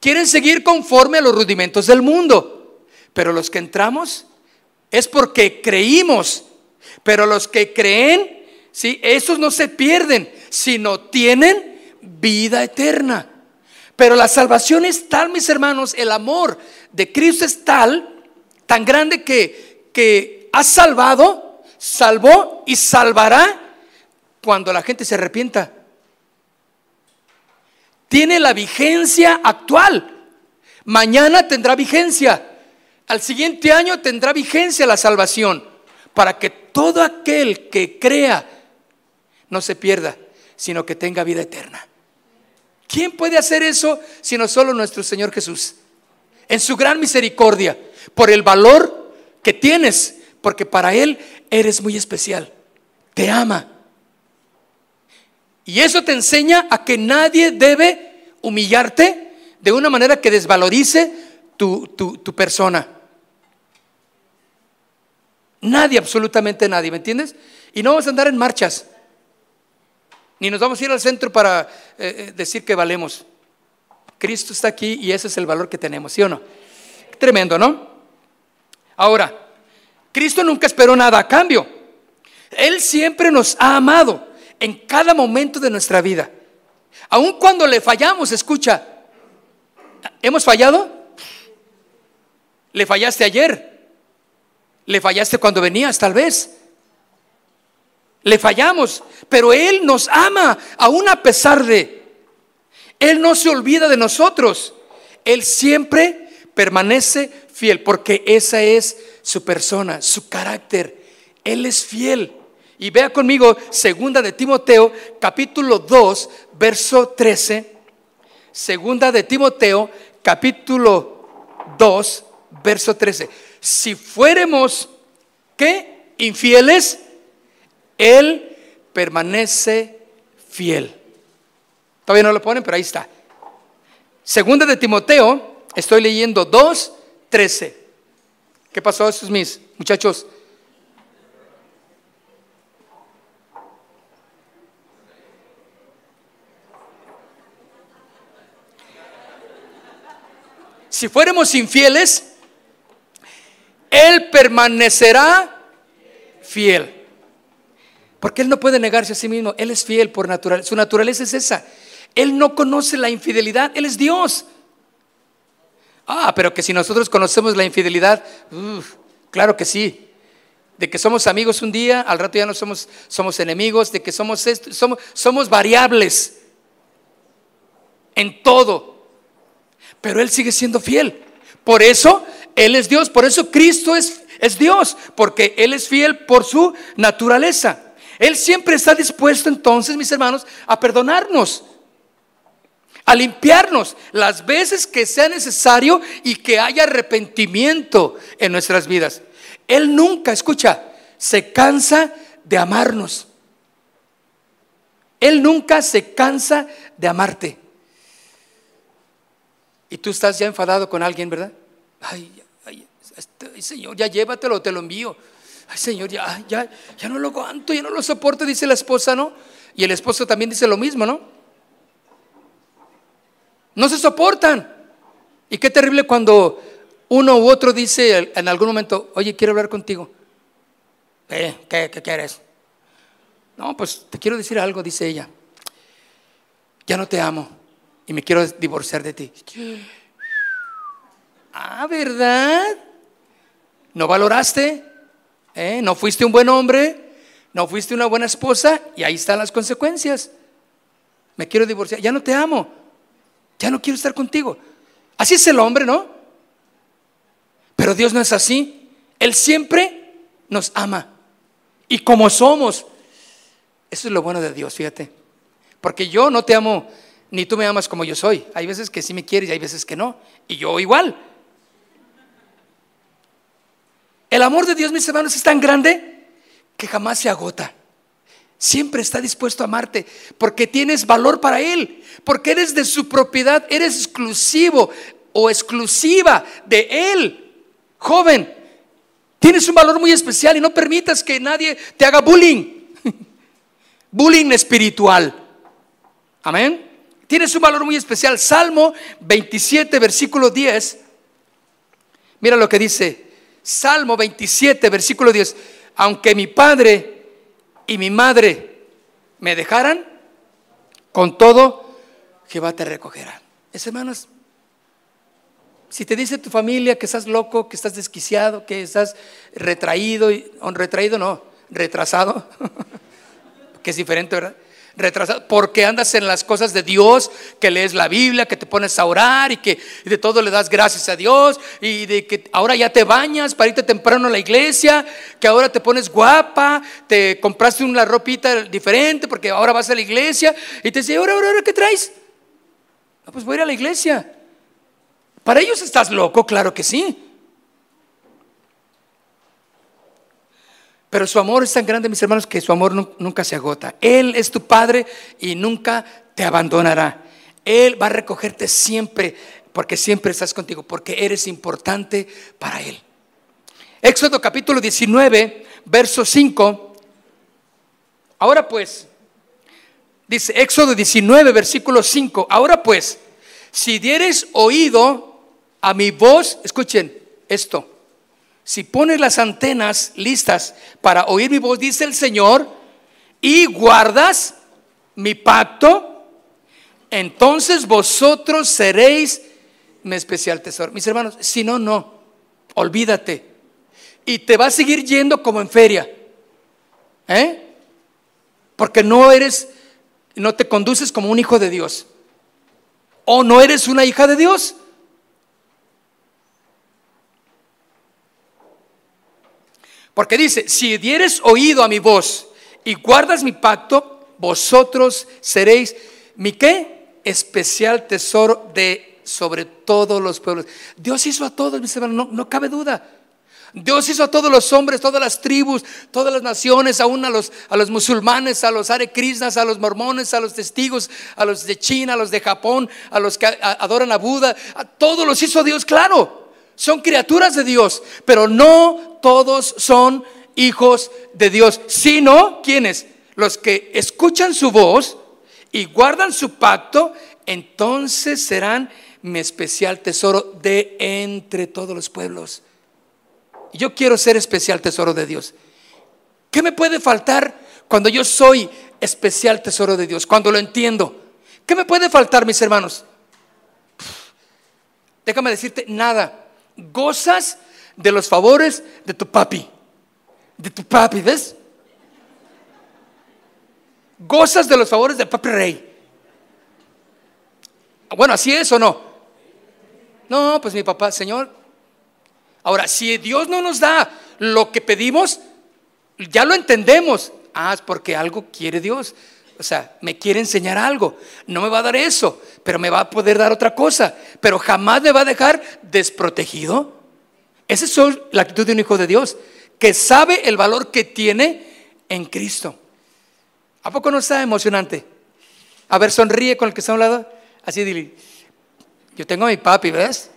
Speaker 1: Quieren seguir conforme a los rudimentos del mundo. Pero los que entramos es porque creímos. Pero los que creen, ¿sí? esos no se pierden, sino tienen vida eterna. Pero la salvación es tal, mis hermanos, el amor de Cristo es tal, tan grande que, que ha salvado, salvó y salvará cuando la gente se arrepienta tiene la vigencia actual. Mañana tendrá vigencia. Al siguiente año tendrá vigencia la salvación. Para que todo aquel que crea no se pierda, sino que tenga vida eterna. ¿Quién puede hacer eso sino solo nuestro Señor Jesús? En su gran misericordia, por el valor que tienes, porque para Él eres muy especial. Te ama y eso te enseña a que nadie debe humillarte de una manera que desvalorice tu, persona. Nadie, absolutamente nadie, ¿me entiendes? Y no vamos a andar en marchas. Ni nos vamos a ir al centro para eh, eh, decir que valemos. Cristo está aquí y ese es el valor que tenemos, ¿sí o no? Tremendo, ¿no? Ahora, Cristo nunca esperó nada a cambio. Él siempre nos ha amado en cada momento de nuestra vida. Aun cuando le fallamos, escucha, ¿hemos fallado? ¿Le fallaste ayer? Le fallaste cuando venías, tal vez. Le fallamos, pero Él nos ama, aún a pesar de. Él no se olvida de nosotros. Él siempre permanece fiel, porque esa es su persona, su carácter. Él es fiel. Y vea conmigo, segunda de Timoteo, capítulo 2, verso 13. Segunda de Timoteo, capítulo 2, verso 13. Si fuéramos, ¿qué? Infieles, Él permanece fiel. Todavía no lo ponen, pero ahí está. Segunda de Timoteo, estoy leyendo 2, 13. ¿Qué pasó a esos mis muchachos? Si fuéramos infieles, Él permanecerá fiel. Porque Él no puede negarse a sí mismo. Él es fiel por naturaleza. Su naturaleza es esa. Él no conoce la infidelidad. Él es Dios. Ah, pero que si nosotros conocemos la infidelidad, claro que sí. De que somos amigos un día, al rato ya no somos, somos enemigos, de que somos esto, somos, somos variables en todo. Pero Él sigue siendo fiel. Por eso Él es Dios, por eso Cristo es, es Dios, porque Él es fiel por su naturaleza. Él siempre está dispuesto entonces, mis hermanos, a perdonarnos a limpiarnos las veces que sea necesario y que haya arrepentimiento en nuestras vidas. Él nunca, escucha, se cansa de amarnos. Él nunca se cansa de amarte. Y tú estás ya enfadado con alguien, ¿verdad? Ay, este, Señor, ya llévatelo, te lo envío. Ay, Señor, ya, ya, ya no lo aguanto, ya no lo soporto, dice la esposa, ¿no? Y el esposo también dice lo mismo, ¿no? No se soportan. Y qué terrible cuando uno u otro dice en algún momento, oye, quiero hablar contigo. Eh, ¿qué, ¿Qué quieres? No, pues te quiero decir algo, dice ella. Ya no te amo y me quiero divorciar de ti. Ah, ¿verdad? ¿No valoraste? ¿Eh? ¿No fuiste un buen hombre? ¿No fuiste una buena esposa? Y ahí están las consecuencias. Me quiero divorciar. Ya no te amo ya no quiero estar contigo. Así es el hombre, ¿no? Pero Dios no es así. Él siempre nos ama. Y como somos, eso es lo bueno de Dios, fíjate. Porque yo no te amo, ni tú me amas como yo soy. Hay veces que sí me quieres y hay veces que no. Y yo igual. El amor de Dios, mis hermanos, es tan grande que jamás se agota. Siempre está dispuesto a amarte porque tienes valor para Él, porque eres de su propiedad, eres exclusivo o exclusiva de Él. Joven, tienes un valor muy especial y no permitas que nadie te haga bullying. bullying espiritual. Amén. Tienes un valor muy especial. Salmo 27, versículo 10. Mira lo que dice. Salmo 27, versículo 10. Aunque mi padre y mi madre me dejaran, con todo, Jehová te recogerá. Es hermanos, si te dice tu familia que estás loco, que estás desquiciado, que estás retraído, retraído no, retrasado, que es diferente, ¿verdad? Retrasado, porque andas en las cosas de Dios, que lees la Biblia, que te pones a orar y que de todo le das gracias a Dios y de que ahora ya te bañas para irte temprano a la iglesia, que ahora te pones guapa, te compraste una ropita diferente porque ahora vas a la iglesia y te dice, ahora, ahora, ahora, ¿qué traes? Pues voy a ir a la iglesia. Para ellos estás loco, claro que sí. Pero su amor es tan grande, mis hermanos, que su amor nunca se agota. Él es tu Padre y nunca te abandonará. Él va a recogerte siempre, porque siempre estás contigo, porque eres importante para Él. Éxodo capítulo 19, verso 5. Ahora pues, dice Éxodo 19, versículo 5. Ahora pues, si dieres oído a mi voz, escuchen esto si pones las antenas listas para oír mi voz, dice el Señor, y guardas mi pacto, entonces vosotros seréis mi especial tesoro. Mis hermanos, si no, no, olvídate. y te va a seguir yendo como en feria. ¿Eh? Porque no eres, no te conduces como un hijo de Dios. O no eres una hija de Dios. Porque dice, si dieres oído a mi voz y guardas mi pacto, vosotros seréis mi qué? Especial tesoro de sobre todos los pueblos. Dios hizo a todos, mis hermanos, no, no cabe duda. Dios hizo a todos los hombres, todas las tribus, todas las naciones, aún a los, a los musulmanes, a los Hare Krishnas, a los mormones, a los testigos, a los de China, a los de Japón, a los que adoran a Buda, a todos los hizo Dios, claro. Son criaturas de Dios, pero no todos son hijos de Dios, sino quienes, los que escuchan su voz y guardan su pacto, entonces serán mi especial tesoro de entre todos los pueblos. Yo quiero ser especial tesoro de Dios. ¿Qué me puede faltar cuando yo soy especial tesoro de Dios? Cuando lo entiendo. ¿Qué me puede faltar, mis hermanos? Déjame decirte, nada. Gozas de los favores de tu papi. De tu papi, ¿ves? Gozas de los favores del papi rey. Bueno, así es o no. No, pues mi papá, Señor, Ahora, si Dios no nos da lo que pedimos, ya lo entendemos. Ah, es porque algo quiere Dios. O sea, me quiere enseñar algo. No me va a dar eso, pero me va a poder dar otra cosa. Pero jamás me va a dejar desprotegido. Esa es la actitud de un hijo de Dios, que sabe el valor que tiene en Cristo. ¿A poco no está emocionante? A ver, sonríe con el que está a un lado. Así dile, yo tengo a mi papi, ¿ves?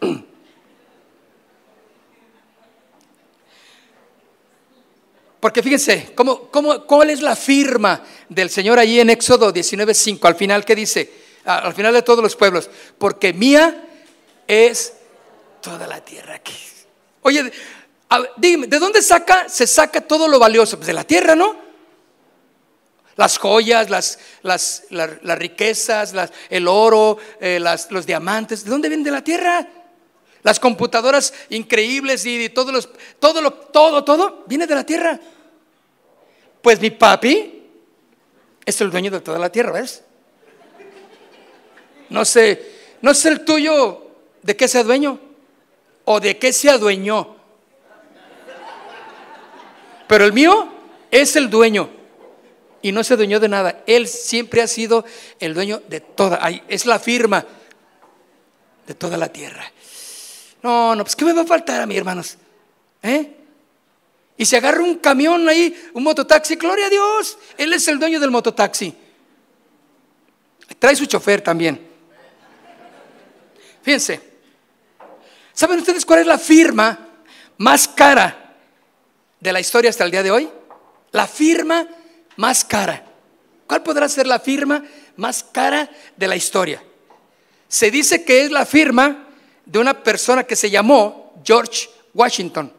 Speaker 1: Porque fíjense, ¿cómo, cómo, cuál es la firma del Señor allí en Éxodo 19.5? Al final, ¿qué dice? Al final de todos los pueblos. Porque mía es toda la tierra aquí. Oye, dime, ¿de dónde saca, se saca todo lo valioso? Pues de la tierra, ¿no? Las joyas, las, las, las, riquezas, el oro, eh, los diamantes, ¿de dónde vienen de la tierra? Las computadoras increíbles y todo, los, todo, lo, todo, todo viene de la tierra. Pues mi papi es el dueño de toda la tierra, ¿ves? No sé, no sé el tuyo de qué sea dueño o de qué se adueñó. Pero el mío es el dueño y no se dueñó de nada. Él siempre ha sido el dueño de toda, es la firma de toda la tierra. No, no, pues ¿qué me va a faltar a mí, hermanos? ¿Eh? Y se agarra un camión ahí, un mototaxi, gloria a Dios, Él es el dueño del mototaxi. Trae su chofer también. Fíjense, ¿saben ustedes cuál es la firma más cara de la historia hasta el día de hoy? La firma más cara. ¿Cuál podrá ser la firma más cara de la historia? Se dice que es la firma de una persona que se llamó George Washington.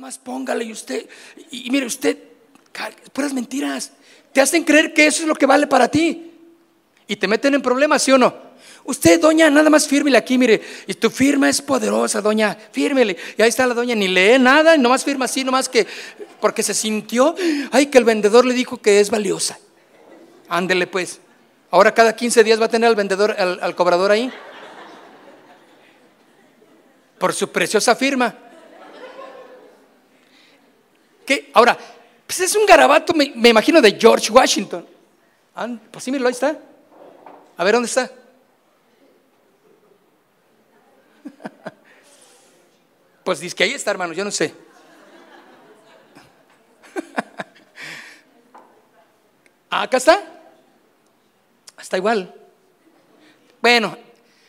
Speaker 1: Más póngale y usted, y, mire usted, puras mentiras, te hacen creer que eso es lo que vale para ti. Y te meten en problemas, ¿sí o no? Usted, doña, nada más fírmele aquí, mire, y tu firma es poderosa, doña, fírmele. Y ahí está la doña, ni lee nada, nomás firma así, nomás que, porque se sintió, ay, que el vendedor le dijo que es valiosa. Ándele pues. Ahora cada 15 días va a tener al vendedor, al cobrador ahí. Por su preciosa firma. Ahora, pues es un garabato, me, imagino, de George Washington. Ah, pues sí, míralo, ahí está. A ver, ¿dónde está? Pues dice que ahí está, hermano, yo no sé. Ah, acá está. Está igual. Bueno,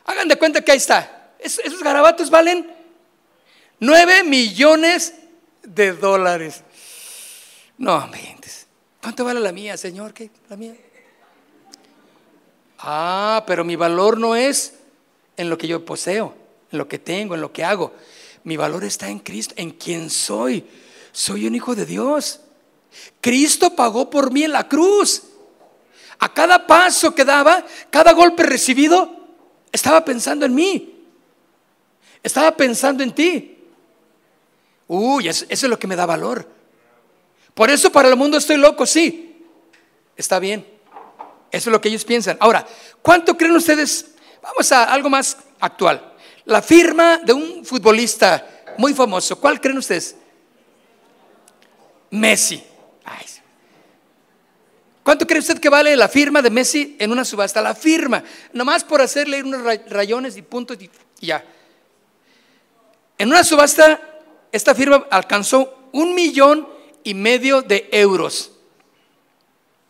Speaker 1: hagan de cuenta que ahí está. esos garabatos valen 9 millones de dólares. No, mientes. ¿Cuánto vale la mía, Señor? ¿Qué? ¿La mía? Ah, pero mi valor no es en lo que yo poseo, en lo que tengo, en lo que hago. Mi valor está en Cristo, en quien soy. Soy un hijo de Dios. Cristo pagó por mí en la cruz. A cada paso que daba, cada golpe recibido, estaba pensando en mí. Estaba pensando en ti. Uy, eso, es lo que me da valor. Por eso para el mundo estoy loco, sí. Está bien. Eso es lo que ellos piensan. Ahora, ¿cuánto creen ustedes? Vamos a algo más actual. La firma de un futbolista muy famoso. ¿Cuál creen ustedes? Messi. ¿Cuánto cree usted que vale la firma de Messi en una subasta? La firma, nomás por hacerle unos rayones y puntos y ya. En una subasta, esta firma alcanzó un millón y medio de euros.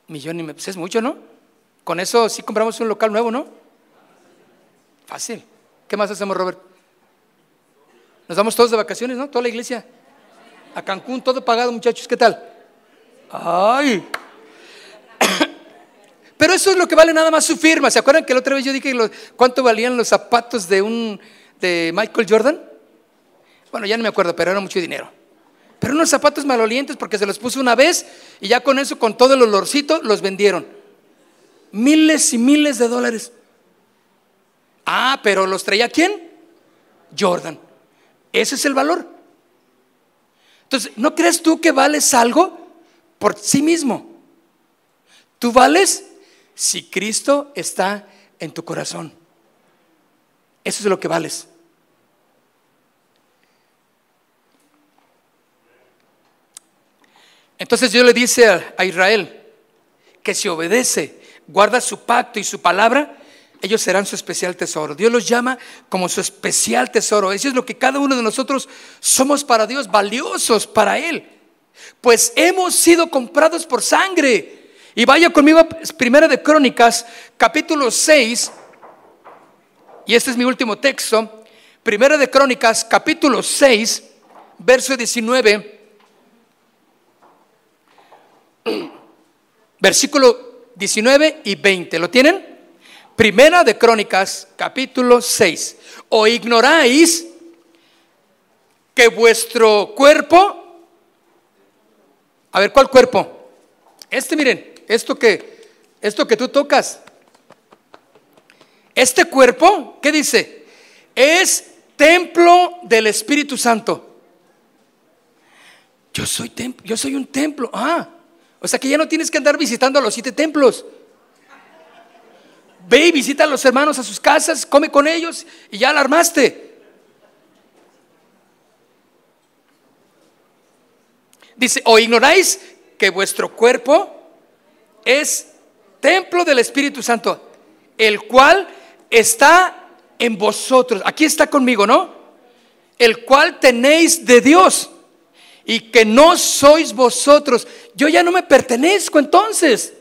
Speaker 1: Millón y medio, pues es mucho, ¿no? Con eso sí compramos un local nuevo, ¿no? Fácil. ¿Qué más hacemos, Robert? Nos vamos todos de vacaciones, ¿no? Toda la iglesia. A Cancún, todo pagado, muchachos. ¿Qué tal? Ay. Pero eso es lo que vale nada más su firma. ¿Se acuerdan que la otra vez yo dije cuánto valían los zapatos de un de Michael Jordan? Bueno, ya no me acuerdo, pero era mucho dinero. Pero unos zapatos malolientes porque se los puso una vez y ya con eso, con todo el olorcito, los vendieron. Miles y miles de dólares. Ah, pero los traía quién? Jordan. Ese es el valor. Entonces, ¿no crees tú que vales algo por sí mismo? Tú vales si Cristo está en tu corazón. Eso es lo que vales. Entonces Dios le dice a Israel que si obedece, guarda su pacto y su palabra, ellos serán su especial tesoro. Dios los llama como su especial tesoro. Eso es lo que cada uno de nosotros somos para Dios, valiosos para Él. Pues hemos sido comprados por sangre y vaya conmigo a Primera de Crónicas, capítulo 6, y este es mi último texto. Primera de Crónicas, capítulo 6, verso 19, versículo 19 y 20. ¿Lo tienen? Primera de Crónicas, capítulo 6. ¿O ignoráis que vuestro cuerpo, a ver, ¿cuál cuerpo? Este, miren, esto que, esto que tú tocas, este cuerpo, ¿qué dice? Es templo del Espíritu Santo. Yo soy, yo soy un templo. Ah, o sea que ya no tienes que andar visitando a los siete templos. Ve y visita a los hermanos a sus casas, come con ellos y ya la armaste. Dice, o ignoráis que vuestro cuerpo es templo del Espíritu Santo, el cual está en vosotros. Aquí está conmigo, ¿no? El cual tenéis de Dios y que no sois vosotros. Yo ya no me pertenezco entonces.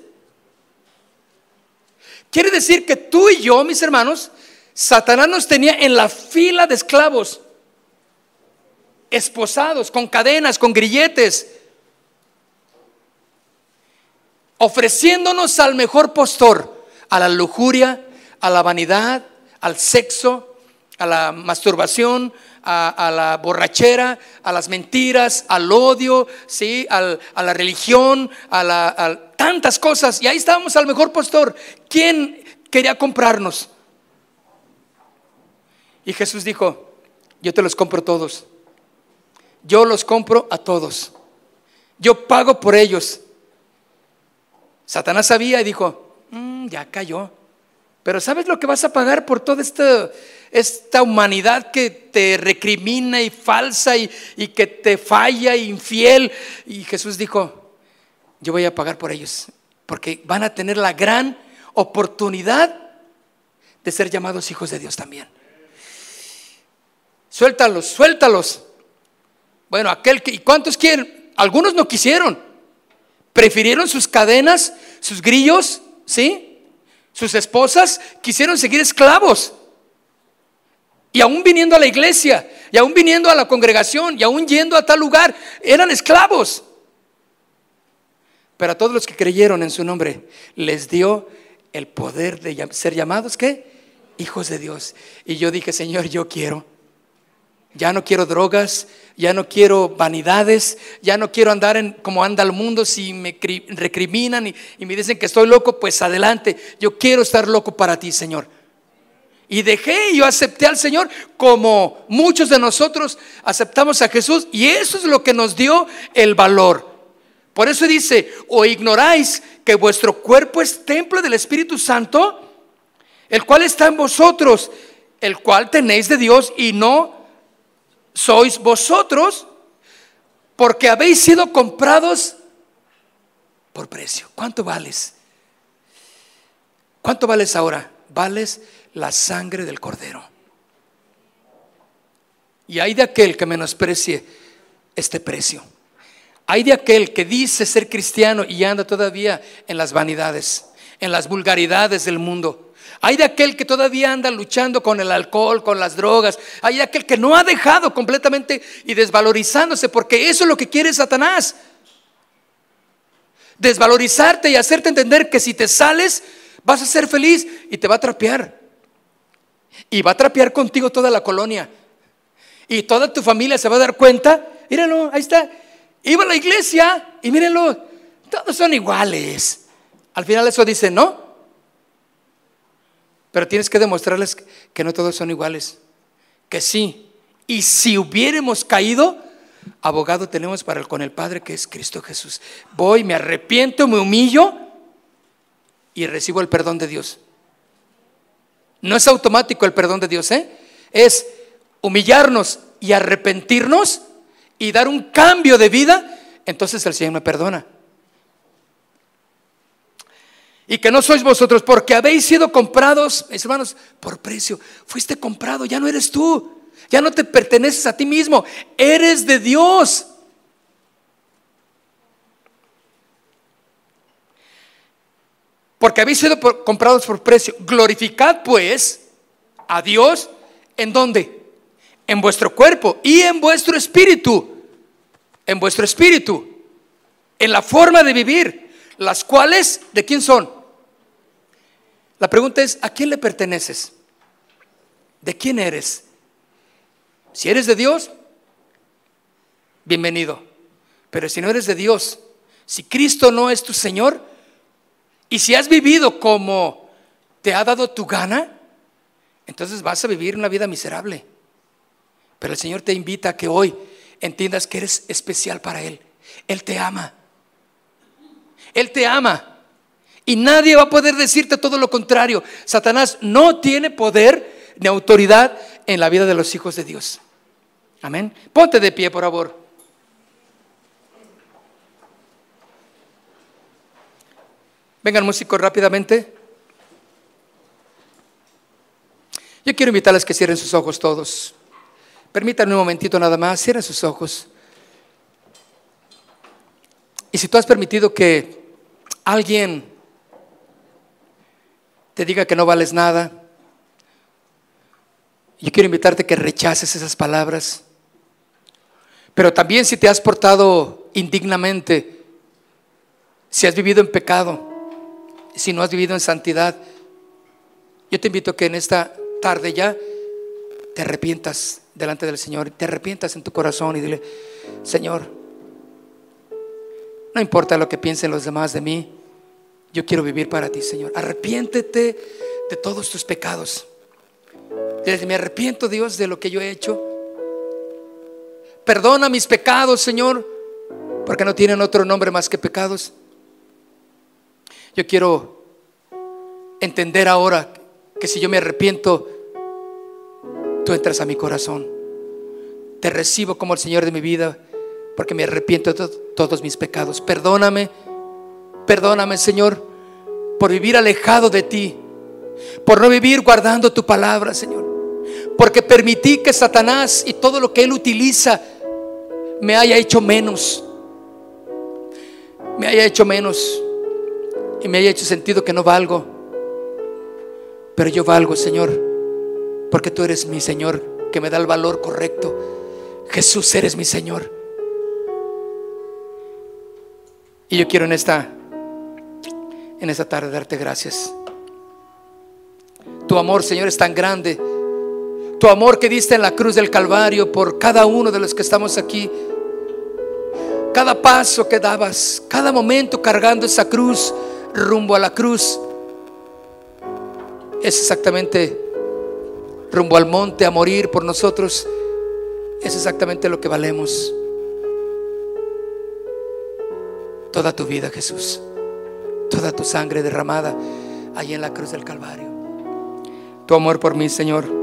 Speaker 1: Quiere decir que tú y yo, mis hermanos, Satanás nos tenía en la fila de esclavos, esposados, con cadenas, con grilletes, ofreciéndonos al mejor postor, a la lujuria, a la vanidad, al sexo, a la masturbación, a, la borrachera, a las mentiras, al odio, ¿sí? a la religión, a, tantas cosas. Y ahí estábamos al mejor postor. ¿Quién quería comprarnos? Y Jesús dijo, yo te los compro todos. Yo los compro a todos. Yo pago por ellos. Satanás sabía y dijo, mm, ya cayó. Pero ¿sabes lo que vas a pagar por toda esta, esta humanidad que te recrimina y falsa y, y que te falla, infiel? Y Jesús dijo, yo voy a pagar por ellos, porque van a tener la gran oportunidad de ser llamados hijos de Dios también. Suéltalos, suéltalos. Bueno, aquel que, ¿y cuántos quieren? Algunos no quisieron. Prefirieron sus cadenas, sus grillos, ¿sí? Sus esposas quisieron seguir esclavos. Y aún viniendo a la iglesia, y aún viniendo a la congregación, y aún yendo a tal lugar, eran esclavos. Pero a todos los que creyeron en su nombre, les dio el poder de ser llamados, ¿qué? Hijos de Dios. Y yo dije, Señor, yo quiero. Ya no quiero drogas, ya no quiero vanidades, ya no quiero andar en como anda el mundo. Si me recriminan y, y me dicen que estoy loco, pues adelante. Yo quiero estar loco para ti, Señor. Y dejé yo acepté al Señor como muchos de nosotros aceptamos a Jesús. Y eso es lo que nos dio el valor. Por eso dice, o ignoráis que vuestro cuerpo es templo del Espíritu Santo, el cual está en vosotros, el cual tenéis de Dios y no sois vosotros, porque habéis sido comprados por precio. ¿Cuánto vales? ¿Cuánto vales ahora? Vales la sangre del cordero. Y hay de aquel que menosprecie este precio. Hay de aquel que dice ser cristiano y anda todavía en las vanidades, en las vulgaridades del mundo. Hay de aquel que todavía anda luchando con el alcohol, con las drogas. Hay de aquel que no ha dejado completamente y desvalorizándose, porque eso es lo que quiere Satanás. Desvalorizarte y hacerte entender que si te sales vas a ser feliz y te va a trapear. Y va a trapear contigo toda la colonia. Y toda tu familia se va a dar cuenta. Míralo, ahí está. Iba a la iglesia y mírenlo, todos son iguales. Al final eso dice, no, pero tienes que demostrarles que no todos son iguales, que sí. Y si hubiéramos caído, abogado tenemos para el, con el Padre que es Cristo Jesús. Voy, me arrepiento, me humillo y recibo el perdón de Dios. No es automático el perdón de Dios, ¿eh? Es humillarnos y arrepentirnos y dar un cambio de vida, entonces el Señor me perdona y que no sois vosotros, porque habéis sido comprados, mis hermanos, por precio. Fuiste comprado, ya no eres tú, ya no te perteneces a ti mismo, eres de Dios. Porque habéis sido comprados por precio. Glorificad pues a Dios en dónde? En vuestro cuerpo y en vuestro espíritu. En vuestro espíritu. En la forma de vivir. Las cuales, ¿de quién son? La pregunta es, ¿a quién le perteneces? ¿De quién eres? Si eres de Dios, bienvenido. Pero si no eres de Dios, si Cristo no es tu Señor, y si has vivido como te ha dado tu gana, entonces vas a vivir una vida miserable. Pero el Señor te invita a que hoy entiendas que eres especial para Él. Él te ama. Él te ama. Y nadie va a poder decirte todo lo contrario. Satanás no tiene poder ni autoridad en la vida de los hijos de Dios. Amén. Ponte de pie, por favor. Vengan músicos rápidamente. Yo quiero invitarles que cierren sus ojos todos. Permítanme un momentito nada más, cierren sus ojos. Y si tú has permitido que alguien te diga que no vales nada. Yo quiero invitarte a que rechaces esas palabras. Pero también si te has portado indignamente, si has vivido en pecado, si no has vivido en santidad, yo te invito a que en esta tarde ya te arrepientas delante del Señor, te arrepientas en tu corazón y dile, Señor, no importa lo que piensen los demás de mí, yo quiero vivir para ti, Señor. Arrepiéntete de todos tus pecados. Me arrepiento, Dios, de lo que yo he hecho. Perdona mis pecados, Señor, porque no tienen otro nombre más que pecados. Yo quiero entender ahora que si yo me arrepiento, tú entras a mi corazón. Te recibo como el Señor de mi vida, porque me arrepiento de todos mis pecados. Perdóname Perdóname, Señor, por vivir alejado de ti, por no vivir guardando tu palabra, Señor. Porque permití que Satanás y todo lo que él utiliza me haya hecho menos. Me haya hecho menos y me haya hecho sentido que no valgo. Pero yo valgo, Señor, porque tú eres mi Señor que me da el valor correcto. Jesús, eres mi Señor. Y yo quiero en esta en esta tarde darte gracias. Tu amor, Señor, es tan grande. Tu amor que diste en la cruz del Calvario por cada uno de los que estamos aquí. Cada paso que dabas, cada momento cargando esa cruz rumbo a la cruz, es exactamente rumbo al monte a morir por nosotros. Es exactamente lo que valemos. Toda tu vida, Jesús. Toda tu sangre derramada allí en la cruz del Calvario. Tu amor por mí, Señor.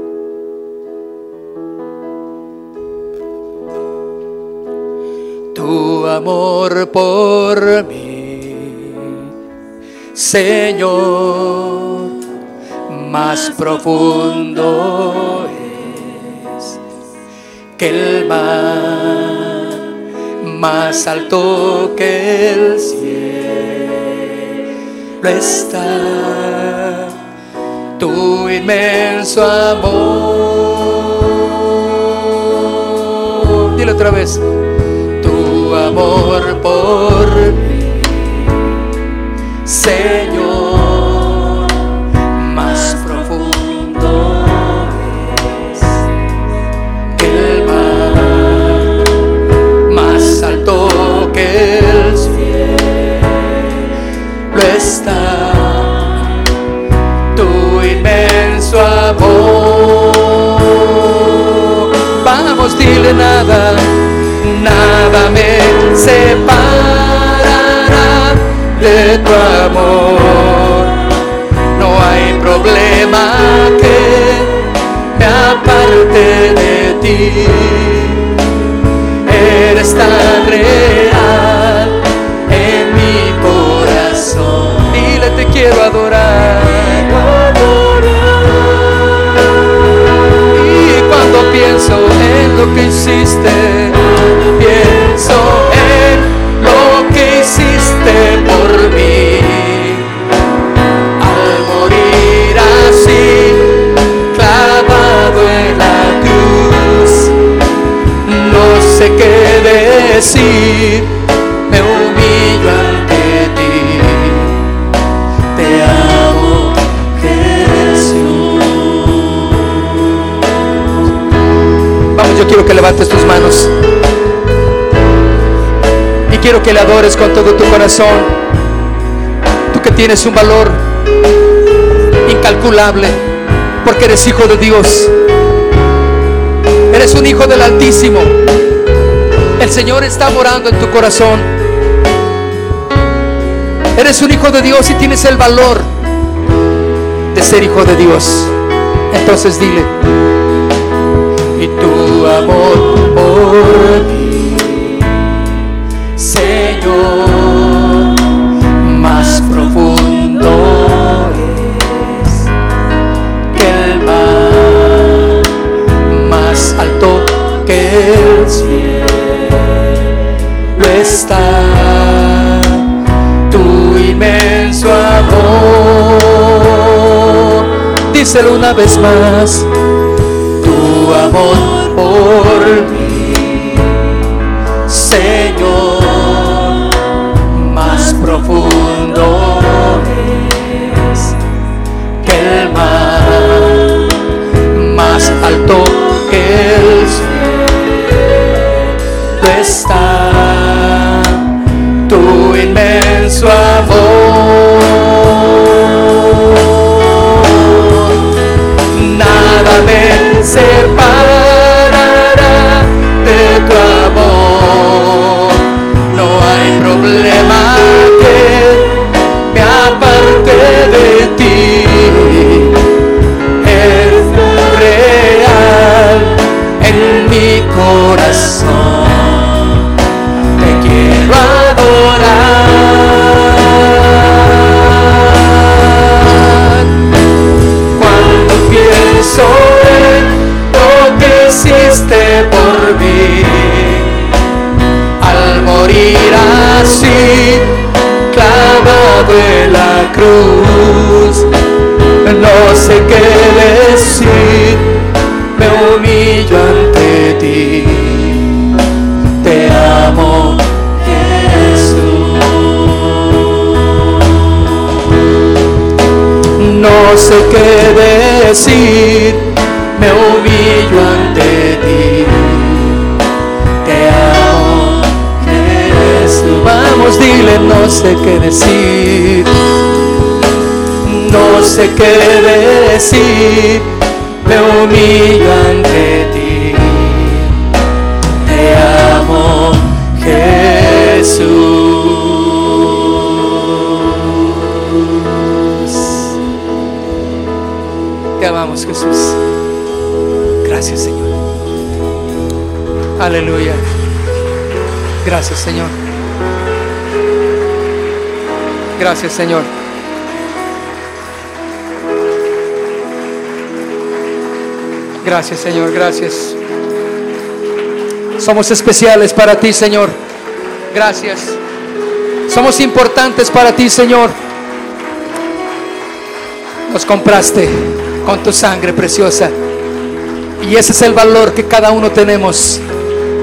Speaker 1: Tu amor por mí, Señor, más profundo es que el mar, más alto que el cielo está tu inmenso amor. Dile otra vez, tu amor por mí, Señor, Vamos, dile nada, nada me separará de tu amor. No hay problema que me aparte de ti. Eres tan real en mi corazón. Dile, te quiero adorar. Pienso en lo que hiciste, pienso en lo que hiciste por mí. Al morir así, clavado en la cruz, no sé qué decir, que levantes tus manos. Y quiero que le adores con todo tu corazón. Tú que tienes un valor incalculable, porque eres hijo de Dios. Eres un hijo del Altísimo. El Señor está morando en tu corazón. Eres un hijo de Dios y tienes el valor de ser hijo de Dios. Entonces dile, y tu amor por mí, Señor, más profundo es que el mar, más alto que el cielo está tu inmenso amor. Díselo una vez más, tu amor por mí, Señor, más profundo es que el mar, más alto que el cielo está tu inmenso amor. Nada me separará de No hay problema que me aparte de ti. Eres real en mi corazón. Te quiero adorar. Cruz, no sé qué decir, me humillo ante ti. Te amo, Jesús. No sé qué decir, me humillo ante ti. Te amo, Jesús. Vamos, dile, no sé qué decir. No sé qué decir, me humillo ante ti. Te amo, Jesús. Te amamos, Jesús. Gracias, Señor. Aleluya. Gracias, Señor. Gracias, Señor. Gracias, Señor, gracias. Somos especiales para ti, Señor. Gracias. Somos importantes para ti, Señor. Nos compraste con tu sangre preciosa. Y ese es el valor que cada uno tenemos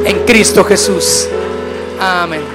Speaker 1: en Cristo Jesús. Amén.